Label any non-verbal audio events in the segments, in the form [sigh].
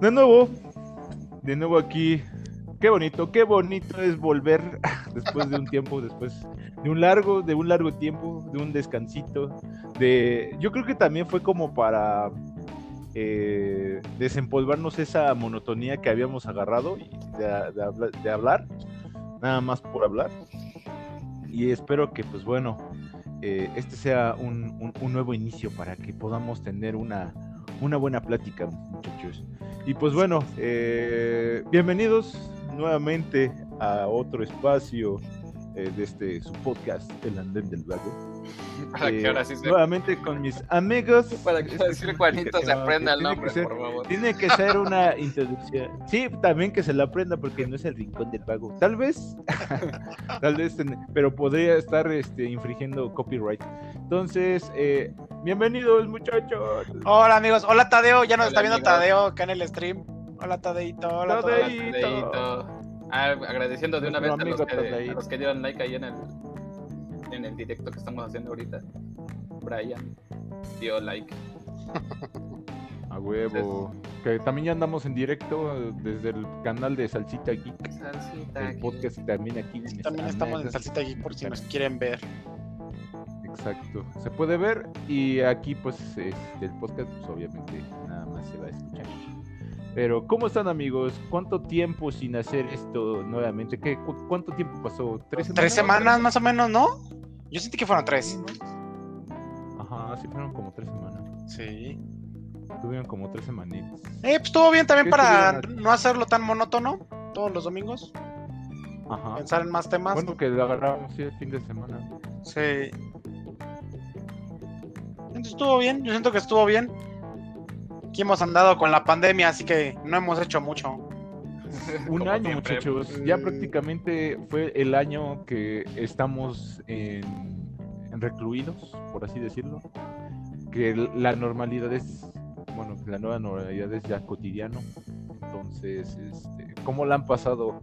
De nuevo, de nuevo aquí. Qué bonito, qué bonito es volver [laughs] después de un tiempo, después de un largo, de un largo tiempo, de un descansito. De, yo creo que también fue como para eh, desempolvarnos esa monotonía que habíamos agarrado de, hablar, nada más por hablar. Y espero que, pues bueno, eh, este sea un, nuevo inicio para que podamos tener una, una buena plática, muchachos. Y pues bueno, eh, bienvenidos nuevamente a otro espacio eh, de este su podcast, El Andén del Vago. [laughs] Para que ahora sí se... Nuevamente con mis amigos. [laughs] Para que decir Juanito se aprenda el nombre, por favor. Tiene que ser una introducción. Sí, también que se la aprenda porque no es el rincón del vago. Tal vez, [laughs] tal vez, pero podría estar este, infringiendo copyright. Entonces, eh, bienvenidos muchachos. Hola amigos, hola Tadeo, ya nos está viendo Tadeo acá en el stream. Hola Tadeito, hola Tadeito. Ah, agradeciendo de una vez a los, que, a los, que, dieron like ahí en el, en el directo que estamos haciendo ahorita. Brian dio like. A huevo. que también ya andamos en directo desde el canal de Salsita Geek. Salsita el podcast también aquí. También estamos en Salsita Geek por si nos quieren ver. Exacto. Se puede ver y aquí pues este, el podcast pues obviamente nada más se va a escuchar. Pero, ¿cómo están amigos? ¿Cuánto tiempo sin hacer esto nuevamente? ¿Qué, ¿Cuánto tiempo pasó? ¿Tres semanas? Tres semanas más o menos, ¿no? Yo sentí que fueron tres. Ajá, sí fueron como tres semanas. Sí. Tuvieron como tres semanitas. Eh, pues estuvo bien también para no hacerlo tan monótono todos los domingos. Ajá. Pensar en más temas. Bueno, que lo agarramos sí, el fin de semana. Sí. Entonces estuvo bien, yo siento que estuvo bien. Aquí hemos andado con la pandemia, así que no hemos hecho mucho. Un año, muchachos. Ya prácticamente fue el año que estamos en, recluidos, por así decirlo. Que la normalidad es, bueno, la nueva normalidad es ya cotidiano. Entonces, este, ¿cómo la han pasado?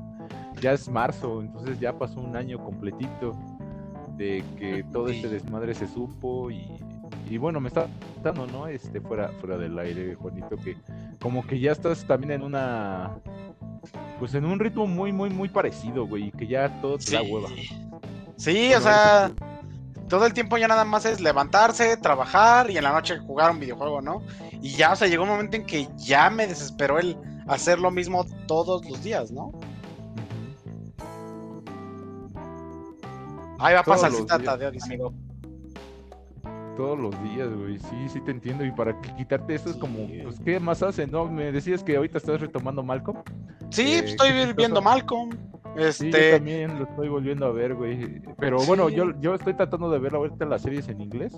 Ya es marzo, entonces ya pasó un año completito de que todo este desmadre se supo y y bueno, me está dando, ¿no? Este, fuera, fuera del aire, Juanito, que como que ya estás también en una, pues en un ritmo muy, muy, muy parecido, güey, que ya todo te da hueva. Sí, o sea, todo el tiempo ya nada más es levantarse, trabajar y en la noche jugar un videojuego, ¿no? Y ya, o sea, llegó un momento en que ya me desesperó el hacer lo mismo todos los días, ¿no? Ahí va a pasar Tata, dice todos los días, güey. Sí, sí te entiendo. Y para quitarte eso es como, pues, ¿qué más hacen? ¿No? Me decías que ahorita estás retomando Malcolm. Sí, pues, estoy viendo Malcolm. Este... Sí, yo también lo estoy volviendo a ver, güey. Pero bueno, yo, yo estoy tratando de ver ahorita las series en inglés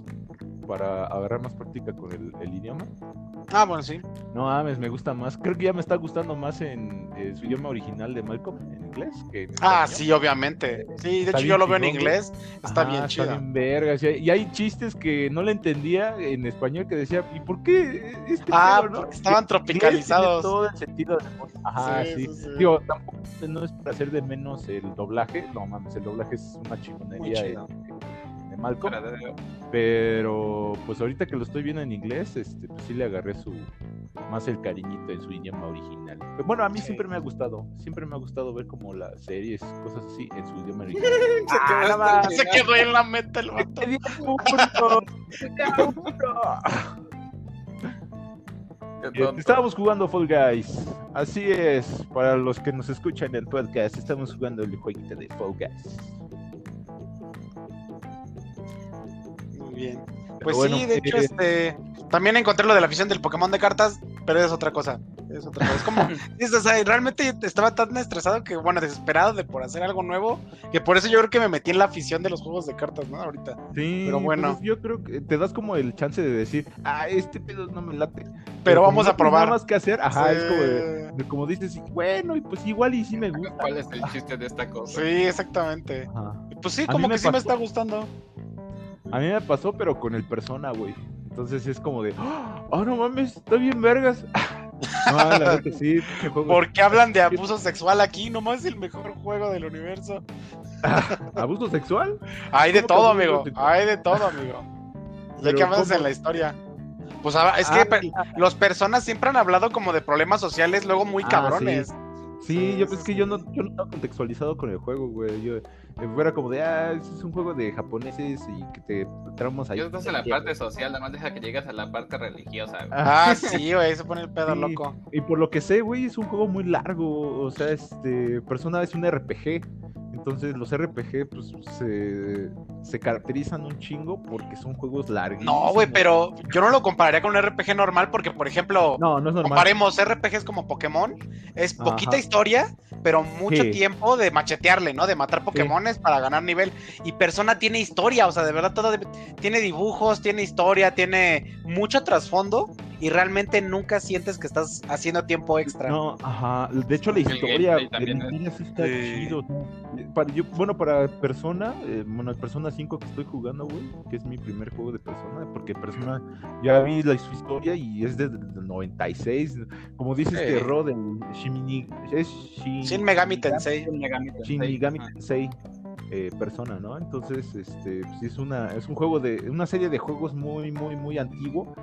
para agarrar más práctica con el, el idioma. Ah, bueno, sí. No mames, me gusta más. Creo que ya me está gustando más en, su idioma original de Malcolm, en inglés. Que ah, sí, obviamente. Sí, de hecho yo lo veo en inglés. Está bien chido. Está bien vergas. Y hay chistes que no le entendía en español que decía, ¿y por qué este Ah, estaban tropicalizados. Todo el sentido de... Ajá, sí. Digo, tampoco no es para hacer de menos el doblaje. No mames, el doblaje es una chingonería. Malcolm. Pero pues ahorita que lo estoy viendo en inglés, este, pues sí le agarré su más el cariñito en su idioma original. Pero bueno, a mí siempre me ha gustado, siempre me ha gustado ver como las series, cosas así en su idioma [laughs] original. ah, se, quedó en la mente el vato. [laughs] Estábamos jugando Fall Guys. Así es, para los que nos escuchan en el podcast, estamos jugando el jueguito de Fall Guys. Bien. Pues sí, de hecho, este, también encontré lo de la afición del Pokémon de cartas, pero es otra cosa. Es otra cosa. Es como, [laughs] o sea, realmente estaba tan estresado que, bueno, desesperado de por hacer algo nuevo, que por eso yo creo que me metí en la afición de los juegos de cartas, ¿no? Ahorita. Sí, pero bueno. Pues yo creo que te das como el chance de decir, ah, este pedo no me late. Pero, vamos a probar. Nada más que hacer, ajá, es como, como dices, bueno, y pues igual y sí me gusta. ¿Cuál es el chiste de esta cosa? Sí, exactamente. Pues sí, como que sí me está gustando. A mí me pasó, pero con el persona, güey. Entonces es como de, oh no mames, está bien vergas. [laughs] no, la verdad que sí. ¿Por qué hablan de [laughs] abuso sexual aquí? Nomás es el mejor juego del universo. [laughs] ¿Abuso sexual? Hay de todo, amigo. Hay de todo, amigo. Ya que avanzas en la historia. Pues ah, es que ah, los personas siempre han hablado como de problemas sociales, luego muy ah, cabrones. Sí, yo es que yo no, yo no estaba contextualizado con el juego, güey. Yo fuera como de, ah, es un juego de japoneses y que te tramos ahí. Yo estás en la parte social, nada más deja que llegues a la parte religiosa, güey. Ah, [laughs] sí, güey, se pone el pedo loco. Y por lo que sé, güey, es un juego muy largo. O sea, este, Persona es un RPG. Entonces los RPG pues se, caracterizan un chingo porque son juegos largos. No, güey, pero yo no lo compararía con un RPG normal porque, por ejemplo, no, no es normal. comparemos RPGs como Pokémon, es poquita historia, pero mucho tiempo de machetearle, ¿no? De matar Pokémones para ganar nivel. Y Persona tiene historia, o sea, de verdad todo tiene dibujos, tiene historia, tiene mucho trasfondo y realmente nunca sientes que estás haciendo tiempo extra. No, ajá. De hecho, la historia, está chido. Bueno, para Persona, eh, bueno, Persona 5 que estoy jugando, güey, que es mi primer juego de Persona, porque Persona ya vi la su historia y es desde el 96. Como dices que Rod, Shimini, es Shin Megami Tensei. Shin Megami Tensei. Eh, persona, ¿no? Entonces, este, pues es una, es un juego de, una serie de juegos muy, muy, muy antiguo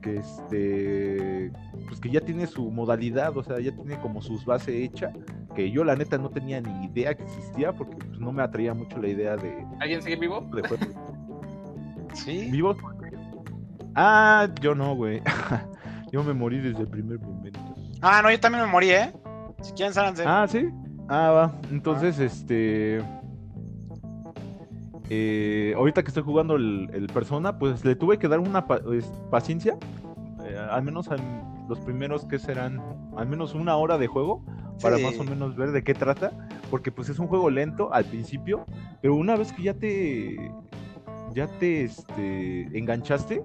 que este pues que ya tiene su modalidad, o sea, ya tiene como sus bases hecha, que yo la neta no tenía ni idea que existía porque pues, no me atraía mucho la idea de ¿Alguien sigue vivo? [laughs] sí. ¿Vivo? Ah, yo no, güey. [laughs] yo me morí desde el primer momento. Ah, no, yo también me morí, ¿eh? Si quieren, sálganse. Ah, sí. Ah, va. Entonces, este eh, ahorita que estoy jugando el, Persona, pues le tuve que dar una paciencia, eh, al menos en los primeros que serán, al menos una hora de juego, para más o menos ver de qué trata, porque pues es un juego lento al principio, pero una vez que ya te, ya te este, enganchaste,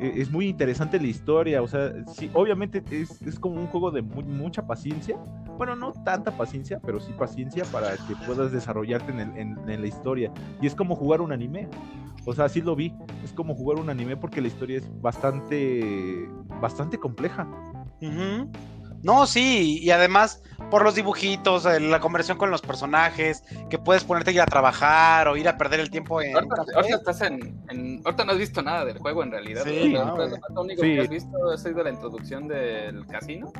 es muy interesante la historia, o sea, sí, obviamente es, es como un juego de mucha paciencia, bueno, no tanta paciencia, pero sí paciencia para que puedas desarrollarte en, la historia. Y es como jugar un anime. O sea, sí lo vi. Es como jugar un anime porque la historia es bastante, bastante compleja. No, sí, y además por los dibujitos, eh, la conversión con los personajes, que puedes ponerte a ir a trabajar o ir a perder el tiempo en. Ahorita, estás en, Ahorita no has visto nada del juego en realidad. Sí, lo único que has visto es la introducción del casino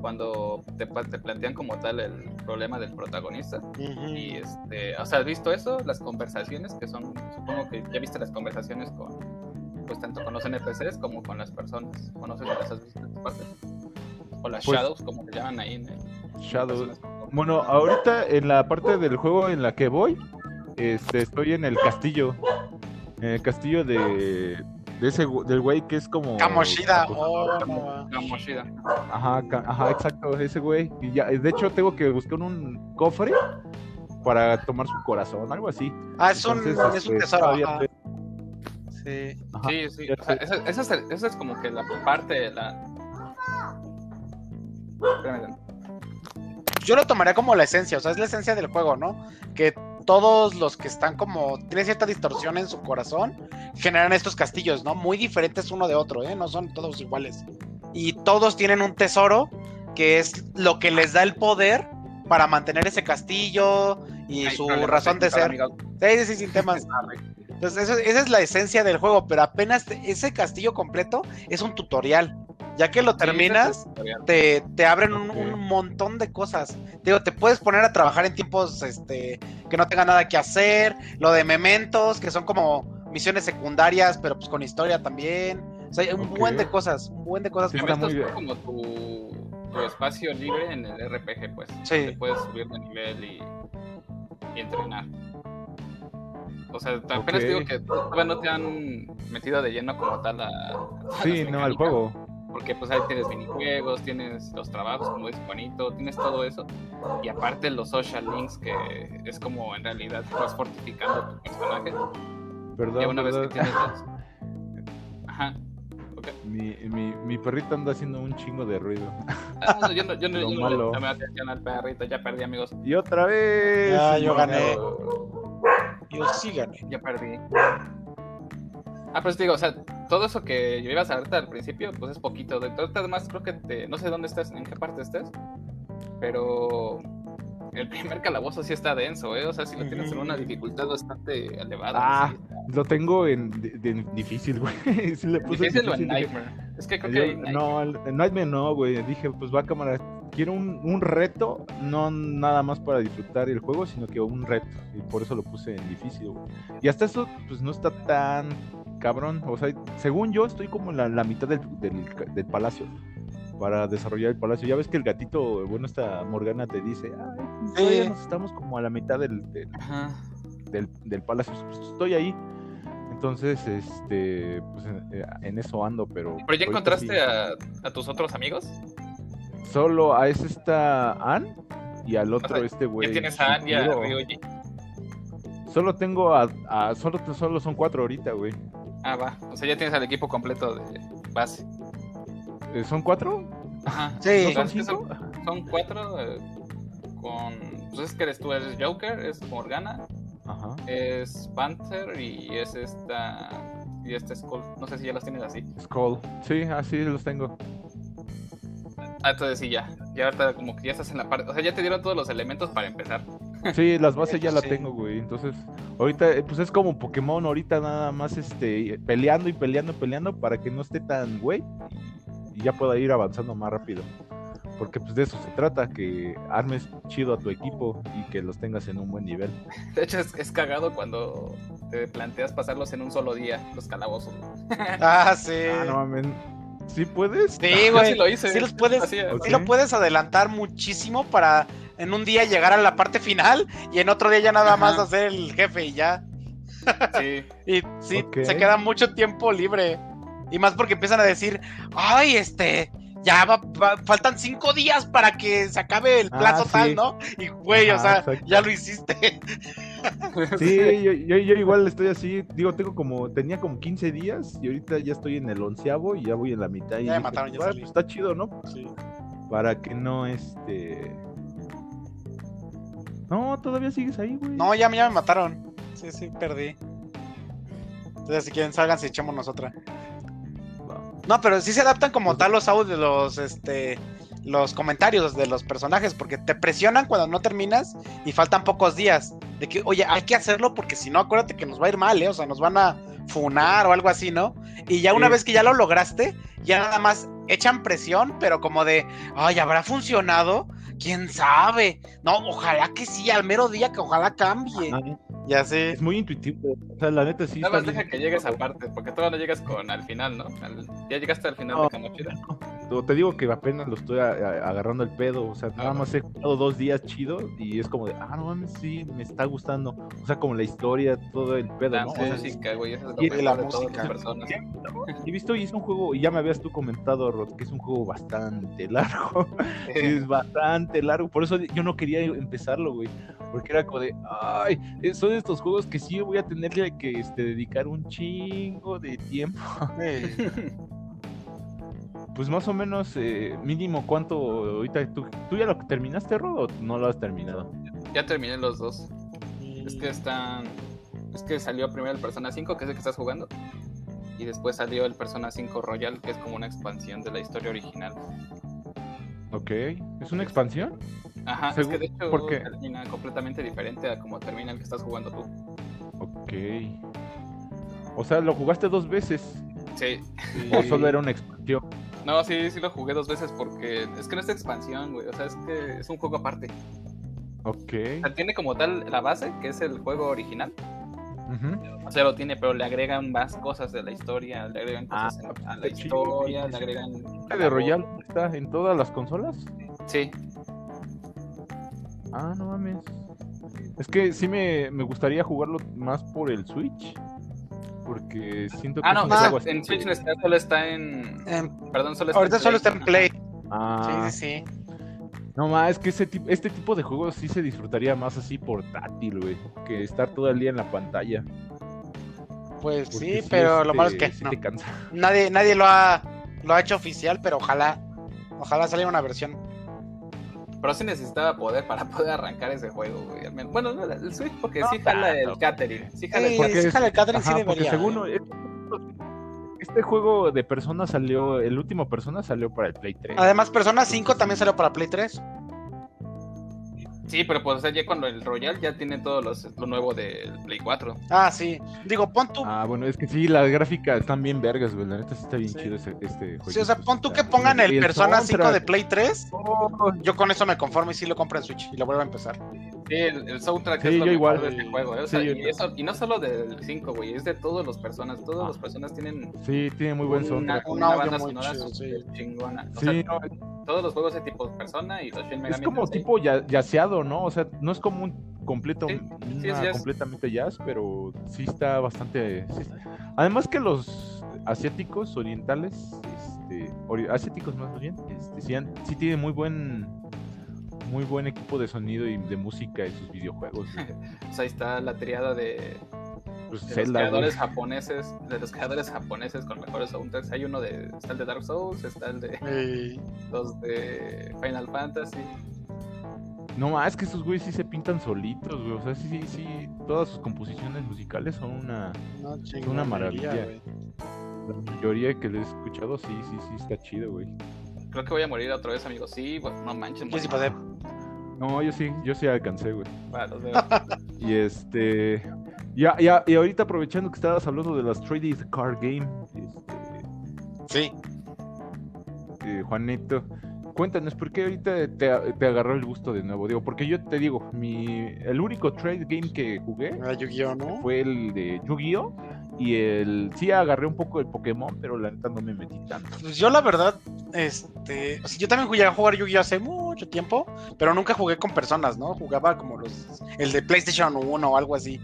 cuando te, plantean como tal el problema del protagonista. Y este, o sea, ¿has visto eso? Las conversaciones que son, supongo que ya viste las conversaciones con, pues tanto con los NPCs como con las personas. ¿Conoces las has visto en tu parte? O las pues Shadows, como se llaman ahí en el, Shadows. Bueno, ahorita en la parte del juego en la que voy, este, estoy en el castillo. En el castillo de, de ese del güey que es como Kamoshida oh, Kamoshida. Ajá ajá exacto ese güey. Y ya de hecho tengo que buscar un cofre para tomar su corazón algo así. Ah es un, es un este, tesoro sí. Sí sí esa, es, esa es como que la parte de la yo lo tomaría como la esencia, o sea, es la esencia del juego, ¿no? Que todos los que están como, tienen cierta distorsión en su corazón, generan estos castillos, ¿no? Muy diferentes uno de otro, ¿eh? No son todos iguales. Y todos tienen un tesoro que es lo que les da el poder para mantener ese castillo y su razón de ser. Sí, sí, sí, sin temas. [laughs] Entonces, esa es la esencia del juego, pero apenas ese castillo completo es un tutorial. Ya que lo terminas, te, te, abren un, montón de cosas. Digo, te puedes poner a trabajar en tiempos este, que no tenga nada que hacer. Lo de mementos, que son como misiones secundarias, pero pues con historia también. O sea, un buen de cosas, un buen de cosas. Sí, muy como tu, tu, espacio libre en el RPG, pues. Sí. Te puedes subir de nivel y, y entrenar. O sea, apenas digo que todavía no te han metido de lleno como tal a. sí, no, al juego. Porque pues ahí tienes minijuegos, tienes los trabajos, como dice Juanito, tienes todo eso. Y aparte los social links, que es como en realidad vas fortificando tu personaje. Perdón. Y una vez que tienes los... [laughs] Ajá. Okay. Mi, mi, mi, perrito anda haciendo un chingo de ruido. Ah, no, yo no, yo no, [laughs] yo no le atención al perrito, ya perdí amigos. Y otra vez. Ya, yo gané. Yo sí gané. Ya perdí. Ah, pues digo, o sea, todo eso que yo iba a saber al principio, pues es poquito. De todo, además, creo que te, no sé dónde estás, en qué parte estés, pero el primer calabozo sí está denso, ¿eh? O sea, si lo tienes en una dificultad bastante elevada. Ah, Lo tengo en difícil, güey. [laughs] le puse ¿Difícil o en Nightmare? Es que creo que No, en Nightmare no, güey. Dije, pues va a cámara. Quiero un, un, reto, no nada más para disfrutar el juego, sino que un reto. Y por eso lo puse en difícil, güey. Y hasta eso, pues no está tan cabrón. O sea, según yo, estoy como en la, mitad del, del, palacio para desarrollar el palacio. Ya ves que el gatito, bueno, esta Morgana te dice, ay, nos estamos como a la mitad del, del, del, palacio. Pues, estoy ahí. Entonces, este, pues en, eso ando, pero... ¿Pero ya encontraste a, a, tus otros amigos? Solo a ese está Ann y al otro este güey. ¿Ya tienes a Ann y a? Solo tengo a, a, solo, solo son cuatro ahorita, güey. Ah, va. O sea, ya tienes al equipo completo de base. Eh, ¿Son cuatro? Ajá. Sí. ¿Son, cinco? son, cuatro eh, con... Pues es que eres tú, eres Joker, es Morgana, Ajá. es Panther y es esta... Y este Skull. No sé si ya las tienes así. Skull. Sí, así los tengo. Ah, entonces sí, ya. Ya ahorita como que ya estás en la parte... O sea, ya te dieron todos los elementos para empezar. Sí, las bases ya la tengo, güey. Entonces, ahorita, eh, pues es como Pokémon, ahorita nada más este peleando y peleando y peleando para que no esté tan güey y ya pueda ir avanzando más rápido. Porque pues de eso se trata, que armes chido a tu equipo y que los tengas en un buen nivel. De hecho, es, cagado cuando te planteas pasarlos en un solo día, los calabozos. [laughs] Ah, sí. Ah, no mames. ¿Sí puedes? Sí, güey. [laughs] Sí, lo hice. sí, los puedes, sí lo puedes adelantar muchísimo para en un día llegar a la parte final y en otro día ya nada más hacer el jefe y ya. Sí. [laughs] y sí, se queda mucho tiempo libre. Y más porque empiezan a decir, ay, este, ya faltan cinco días para que se acabe el ah, plazo tal, ¿no? Y güey, o sea, ya lo hiciste. [laughs] Sí, yo, yo, igual estoy así, digo, tengo como, tenía como 15 días y ahorita ya estoy en el onceavo y ya voy en la mitad. Y ya mataron, ya pues, está chido, ¿no? Sí. Para que no, este... No, todavía sigues ahí, güey. No, ya, ya me mataron. Sí, sí, perdí. Entonces, si quieren, salgan si echamos otra. No, pero sí se adaptan como pues tal los audios, los, este, los comentarios de los personajes, porque te presionan cuando no terminas y faltan pocos días. De que, oye, hay que hacerlo porque si no, acuérdate que nos va a ir mal, ¿eh? O sea, nos van a funar o algo así, ¿no? Y ya una vez que ya lo lograste, ya nada más echan presión, pero como de, ay, ¿habrá funcionado? ¿Quién sabe? No, ojalá que sí, al mero día que ojalá cambie. Ya sé. Es muy intuitivo. O sea, la neta sí. Nada más deja que llegues aparte, porque todavía no llegas con al final, ¿no? ya llegaste al final de Te digo que apenas lo estoy agarrando el pedo. O sea, nada más he jugado dos días chido y es como de, ah, no mames, sí, me está gustando. O sea, como la historia, todo el pedo. La música, güey, es y la música. He visto y es un juego, y ya me habías tú comentado, Rod, que es un juego bastante largo. [laughs] es bastante largo. Por eso yo no quería empezarlo, güey. Porque era como de, ay, son estos juegos que sí voy a tenerle que este, dedicar un chingo de tiempo. [laughs] pues más o menos, eh, mínimo, ¿cuánto ahorita tú, tú ya lo terminaste, Rod, o no lo has terminado? Ya terminé los dos. Es que están. Es que salió primero el Persona 5, que es el que estás jugando. Y después salió el Persona 5 Royal, que es como una expansión de la historia original. Ok, ¿es una expansión? Ajá, es que de hecho termina completamente diferente a como termina el que estás jugando tú. Ok. O sea, ¿lo jugaste dos veces? Sí. ¿O solo era una expansión? No, sí, sí lo jugué dos veces porque es que no es expansión, güey. O sea, es que es un juego aparte. Ok. O sea, tiene como tal la base, que es el juego original. O sea, lo tiene, pero le agregan más cosas de la historia, le agregan cosas ah, a la historia, le agregan... ¿De Royal está en todas las consolas? Sí. Ah, no mames. Es que sí me, me gustaría jugarlo más por el Switch. Porque siento que. Ah, no, en Switch no está, solo está en. Perdón, solo está Ahorita solo está en Play. Ah. Sí, sí, sí. No más, es que ese este tipo de juegos sí se disfrutaría más así portátil, güey. Que estar todo el día en la pantalla. Pues sí, pero lo malo es que nadie, nadie lo ha, lo ha hecho oficial, pero ojalá, ojalá salga una versión pero sí necesitaba poder para [laughs] poder arrancar ese juego, güey. Bueno, no, el Switch porque sí jala el catering. Sí jala, el catering, sí debería. Según, este juego de Persona salió, el último Persona salió para el Play 3. Además, Persona 5 también salió para Play 3. Sí, pero pues ya cuando el Royal ya tiene todo los, lo nuevo del Play 4. Ah, sí. Digo, pon tú. Ah, bueno, es que sí, las gráficas están bien vergas, güey. La neta sí está bien chido este, juego. Sí, o sea, pon tú que pongan el, Persona 5 de Play 3. Yo con eso me conformo y sí lo compro en Switch y lo vuelvo a empezar. Sí, el, soundtrack es lo mejor de este juego. ¿eh? O sea, y, eso, y no solo del 5, güey, es de todas las personas. Todas las personas tienen. Sí, tiene muy buen soundtrack. Una, banda sonora chingona. O sí, sea, todos los juegos de tipo Persona y los Shin Megami Es como tipo yaceado, ¿no? O sea, no es como un completo, completamente jazz, pero sí está bastante. Además que los asiáticos orientales, este, asiáticos más bien, este, sí, sí tienen muy buen muy buen equipo de sonido y de música en sus videojuegos. [laughs] pues ahí está la triada de, pues de los creadores japoneses, de los creadores japoneses con mejores soundtracks. Hay uno de, está el de Dark Souls, está el de los de Final Fantasy. No, es que esos güeyes sí se pintan solitos, güey. O sea, sí, sí, sí. Todas sus composiciones musicales son una, son una maravilla. La mayoría que le he escuchado, sí, sí, sí, está chido, güey. Creo que voy a morir otra vez, amigo. Sí, pues, no manches. Yo sí podé. No, yo sí, yo sí alcancé, güey. Bueno, los veo. [laughs] y este. Ya, ya, y ahorita aprovechando que estabas hablando de las 3D Card Game. Este... Sí. Eh, Juanito, cuéntanos, ¿por qué ahorita te, te, agarró el gusto de nuevo? Digo, porque yo te digo, mi, el único trade game que jugué ah, Yu-Gi-Oh, ¿no? fue el de Yu-Gi-Oh! Y el sí agarré un poco el Pokémon, pero la neta no me metí tanto. Pues yo la verdad, este, yo también jugué a jugar Yu-Gi-Oh hace mucho tiempo, pero nunca jugué con personas, ¿no? Jugaba como los el de PlayStation 1 o algo así.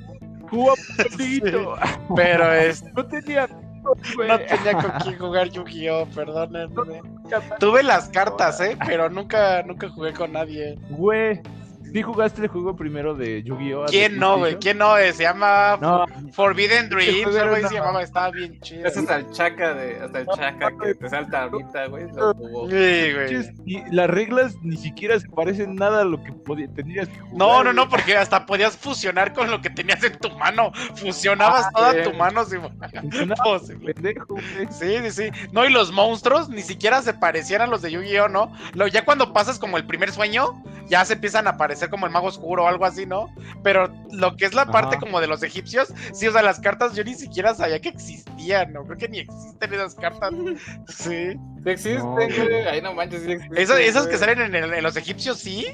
[laughs] Pero es no tenía no tenía con quién jugar Yu-Gi-Oh, perdónenme. Tuve las cartas, eh, pero nunca nunca jugué con nadie. Güey, ¿Sí jugaste el juego primero de Yu-Gi-Oh? ¿Quién no, güey? ¿Quién no? Se llama Forbidden Dreams, algo se llamaba, estaba bien chido. Ese es el chaca de, hasta el chaca que te salta ahorita, güey. Sí, güey. Y las reglas ni siquiera se parecen nada a lo que tenías que jugar. No, no, no, porque hasta podías fusionar con lo que tenías en tu mano. Fusionabas ah, toda tu mano. Sí, sí, sí, sí. No, y los monstruos ni siquiera se parecían a los de Yu-Gi-Oh, ¿no? Ya cuando pasas como el primer sueño, ya se empiezan a aparecer como el mago oscuro o algo así, ¿no? Pero lo que es la parte como de los egipcios, sí, o sea, las cartas yo ni siquiera sabía que existían, ¿no? Creo que ni existen esas cartas. [laughs] Sí. Existen, güey. Ahí no manches, sí esas que salen en, los egipcios, sí.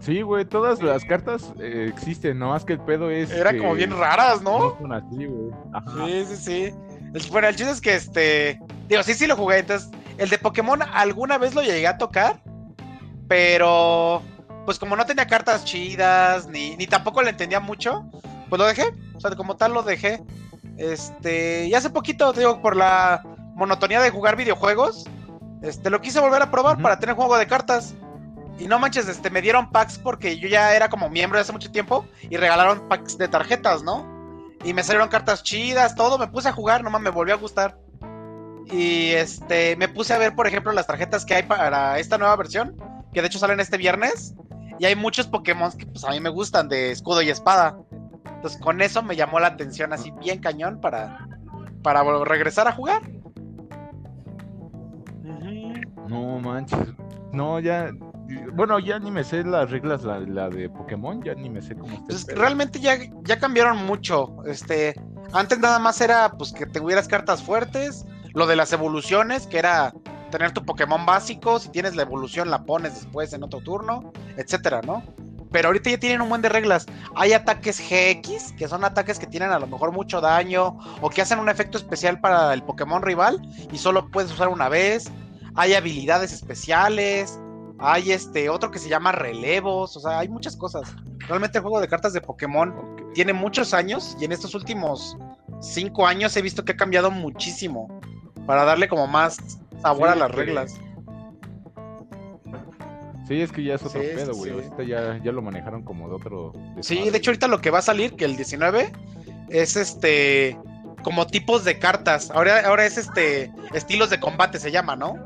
Sí, güey, todas las cartas eh, existen, no más que el pedo es. Eran como bien raras, ¿no? son así, güey. Sí, sí, sí. El, bueno, el chiste es que este. Digo, sí, sí lo jugué. Entonces, el de Pokémon alguna vez lo llegué a tocar. Pero pues como no tenía cartas chidas, ni, ni tampoco le entendía mucho, pues lo dejé. O sea, como tal lo dejé. Este, y hace poquito, te digo, por la monotonía de jugar videojuegos, este, lo quise volver a probar para tener juego de cartas. Y no manches, este, me dieron packs porque yo ya era como miembro de hace mucho tiempo y regalaron packs de tarjetas, ¿no? Y me salieron cartas chidas, todo, me puse a jugar, nomás me volvió a gustar. Y este, me puse a ver, por ejemplo, las tarjetas que hay para esta nueva versión, que de hecho salen este viernes. Y hay muchos Pokémon que pues a mí me gustan de escudo y espada. Entonces con eso me llamó la atención así bien cañón para, para regresar a jugar. No manches. No, ya. Bueno, ya ni me sé las reglas, la, de Pokémon, ya ni me sé cómo pues realmente ya, ya cambiaron mucho. Este, antes nada más era pues que te hubieras cartas fuertes, lo de las evoluciones, que era tener tu Pokémon básico, si tienes la evolución la pones después en otro turno, etcétera, ¿no? Pero ahorita ya tienen un buen de reglas. Hay ataques GX, que son ataques que tienen a lo mejor mucho daño o que hacen un efecto especial para el Pokémon rival y solo puedes usar una vez. Hay habilidades especiales. Hay este otro que se llama relevos, o sea, hay muchas cosas. Realmente el juego de cartas de Pokémon tiene muchos años y en estos últimos cinco años he visto que ha cambiado muchísimo para darle como más sabor a las reglas. Sí, es que ya es otro pedo, güey. Ahorita ya, ya, lo manejaron como de otro. sí, de hecho, ahorita lo que va a salir, que el 19, es este. Como tipos de cartas. Ahora, ahora es este. Estilos de combate se llama, ¿no?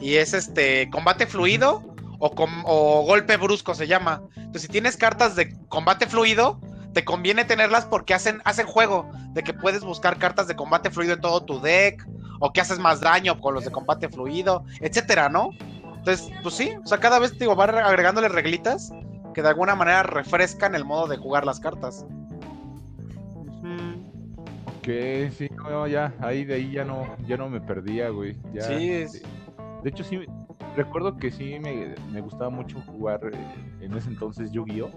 Y es este. Combate fluido o, o golpe brusco se llama. Entonces, si tienes cartas de combate fluido, te conviene tenerlas porque hacen, hacen juego de que puedes buscar cartas de combate fluido en todo tu deck o que haces más daño con los de combate fluido, etcétera, ¿no? Entonces, pues sí, o sea, cada vez digo, van agregándole reglitas que de alguna manera refrescan el modo de jugar las cartas. Ok, sí, no, ya, ahí de ahí ya no, ya no me perdía, güey. sí, es... de, hecho sí, recuerdo que sí me, me gustaba mucho jugar eh, en ese entonces Yu-Gi-Oh!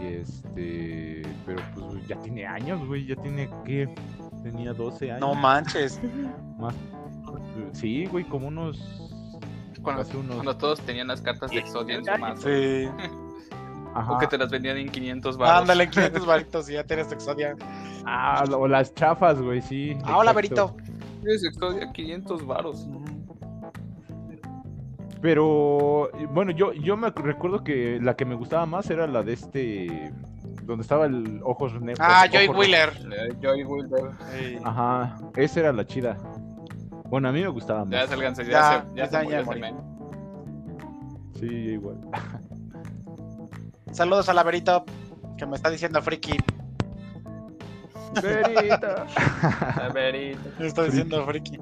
Y este, pero pues ya tiene años, güey, ya tiene que tenía 12 años. No manches. [laughs] Más. Sí, güey, como unos cuando, cuando, todos tenían las cartas de Exodia en su mano. Sí. [laughs] O que te las vendían en 500 baros. Ándale, en 500 baritos [laughs] y ya tienes Exodia. Ah, o las chafas, güey, sí. Ah, hola, Berito. Tienes Exodia 500 baros. Pero, bueno, yo, yo me recuerdo que la que me gustaba más era la de este. Donde estaba el ojos negros. Ah, Joy Wheeler. Joy Wheeler. Ajá, esa era la chida. Bueno, a mí me gustaba más. Ya salgan, ya, ya, ya, se, ya, Sí, igual. [laughs] Saludos a la Verito, que me está diciendo friki. Verito. [laughs] la Verito. Me está diciendo friki.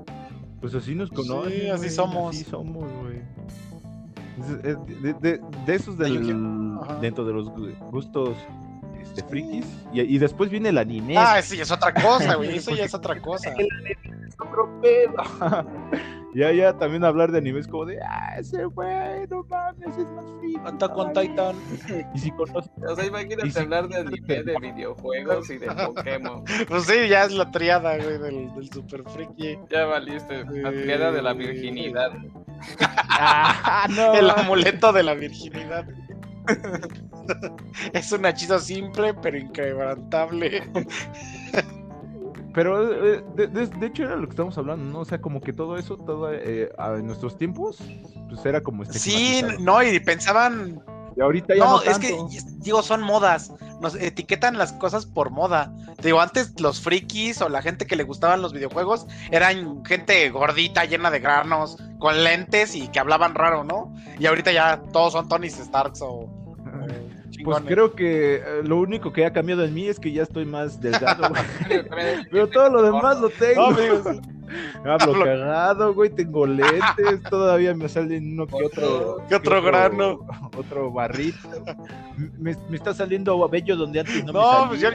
Pues así nos conocen. Sí, así somos. Así somos, güey. De, de, de, esos del, dentro de los gustos este, frikis. Y, y, después viene el anime. Ah, sí, es otra cosa, güey. [laughs] Eso ya es otra cosa. El anime es otro pedo. [laughs] ya, ya, también hablar de animes como de, ah, ese güey, no mames, es más friki. Anda con Titan. Y si conoces. O sea, imagínate hablar de anime, de videojuegos y de Pokémon. [laughs] Pues sí, ya es la triada, güey, del, del super friki. Ya valiste. La triada de la virginidad. ah, no. El amuleto de la virginidad. [laughs] es un hechizo simple pero inquebrantable. [laughs] Pero eh, de, hecho era lo que estamos hablando, ¿no? O sea, como que todo eso, todo eh, en nuestros tiempos, pues era como este. Sí, no, y pensaban. Y ahorita ya no, es que digo, son modas. Nos etiquetan las cosas por moda. Te digo, antes los frikis o la gente que le gustaban los videojuegos eran gente gordita, llena de granos, con lentes y que hablaban raro, ¿no? Y ahorita ya todos son Tony Starks o pues creo que eh, lo único que ha cambiado en mí es que ya estoy más delgado, [laughs] Pero todo lo demás lo tengo. [laughs] Hablo cagado, güey, tengo lentes, [laughs] todavía me salen uno que otro. ¿Qué otro, grano? Otro barrito. Me, está saliendo bello donde antes no, no pues yo,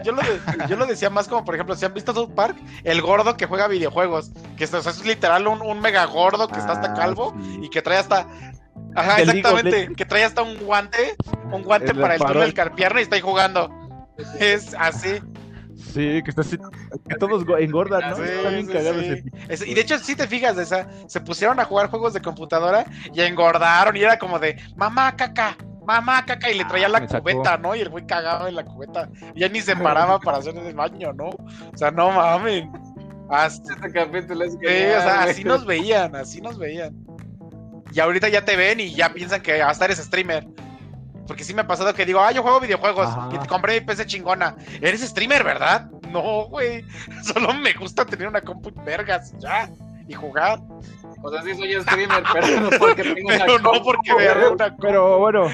lo decía más como, por ejemplo, si han visto South Park, el gordo que juega videojuegos, que es, es literal un, mega gordo que está hasta ah, calvo y que trae hasta Ajá, exactamente. Que trae hasta un guante, un guante para el túnel carpierna y está ahí jugando. Es así. Sí, que está así, que todos engordan, ¿no? Sí, está bien cagado ese Y de hecho, si te fijas, esa, se pusieron a jugar juegos de computadora y engordaron y era como de, mamá caca, mamá caca, y le traía la cubeta, ¿no? Y el güey cagado en la cubeta. Y ya ni se [laughs] paraba para hacer el baño, ¿no? O sea, no mames. Hasta... Este capítulo es que sí, o sea, así nos veían, así nos veían. Y ahorita ya te ven y ya piensan que hasta eres streamer. Porque sí me ha pasado que digo, ah, yo juego videojuegos y te compré mi PC chingona. Eres streamer, ¿verdad? No, güey. [laughs] Solo me gusta tener una compu vergas ya y jugar. O sea, sí soy streamer, [laughs] pero no porque tengo pero no porque me una Pero bueno.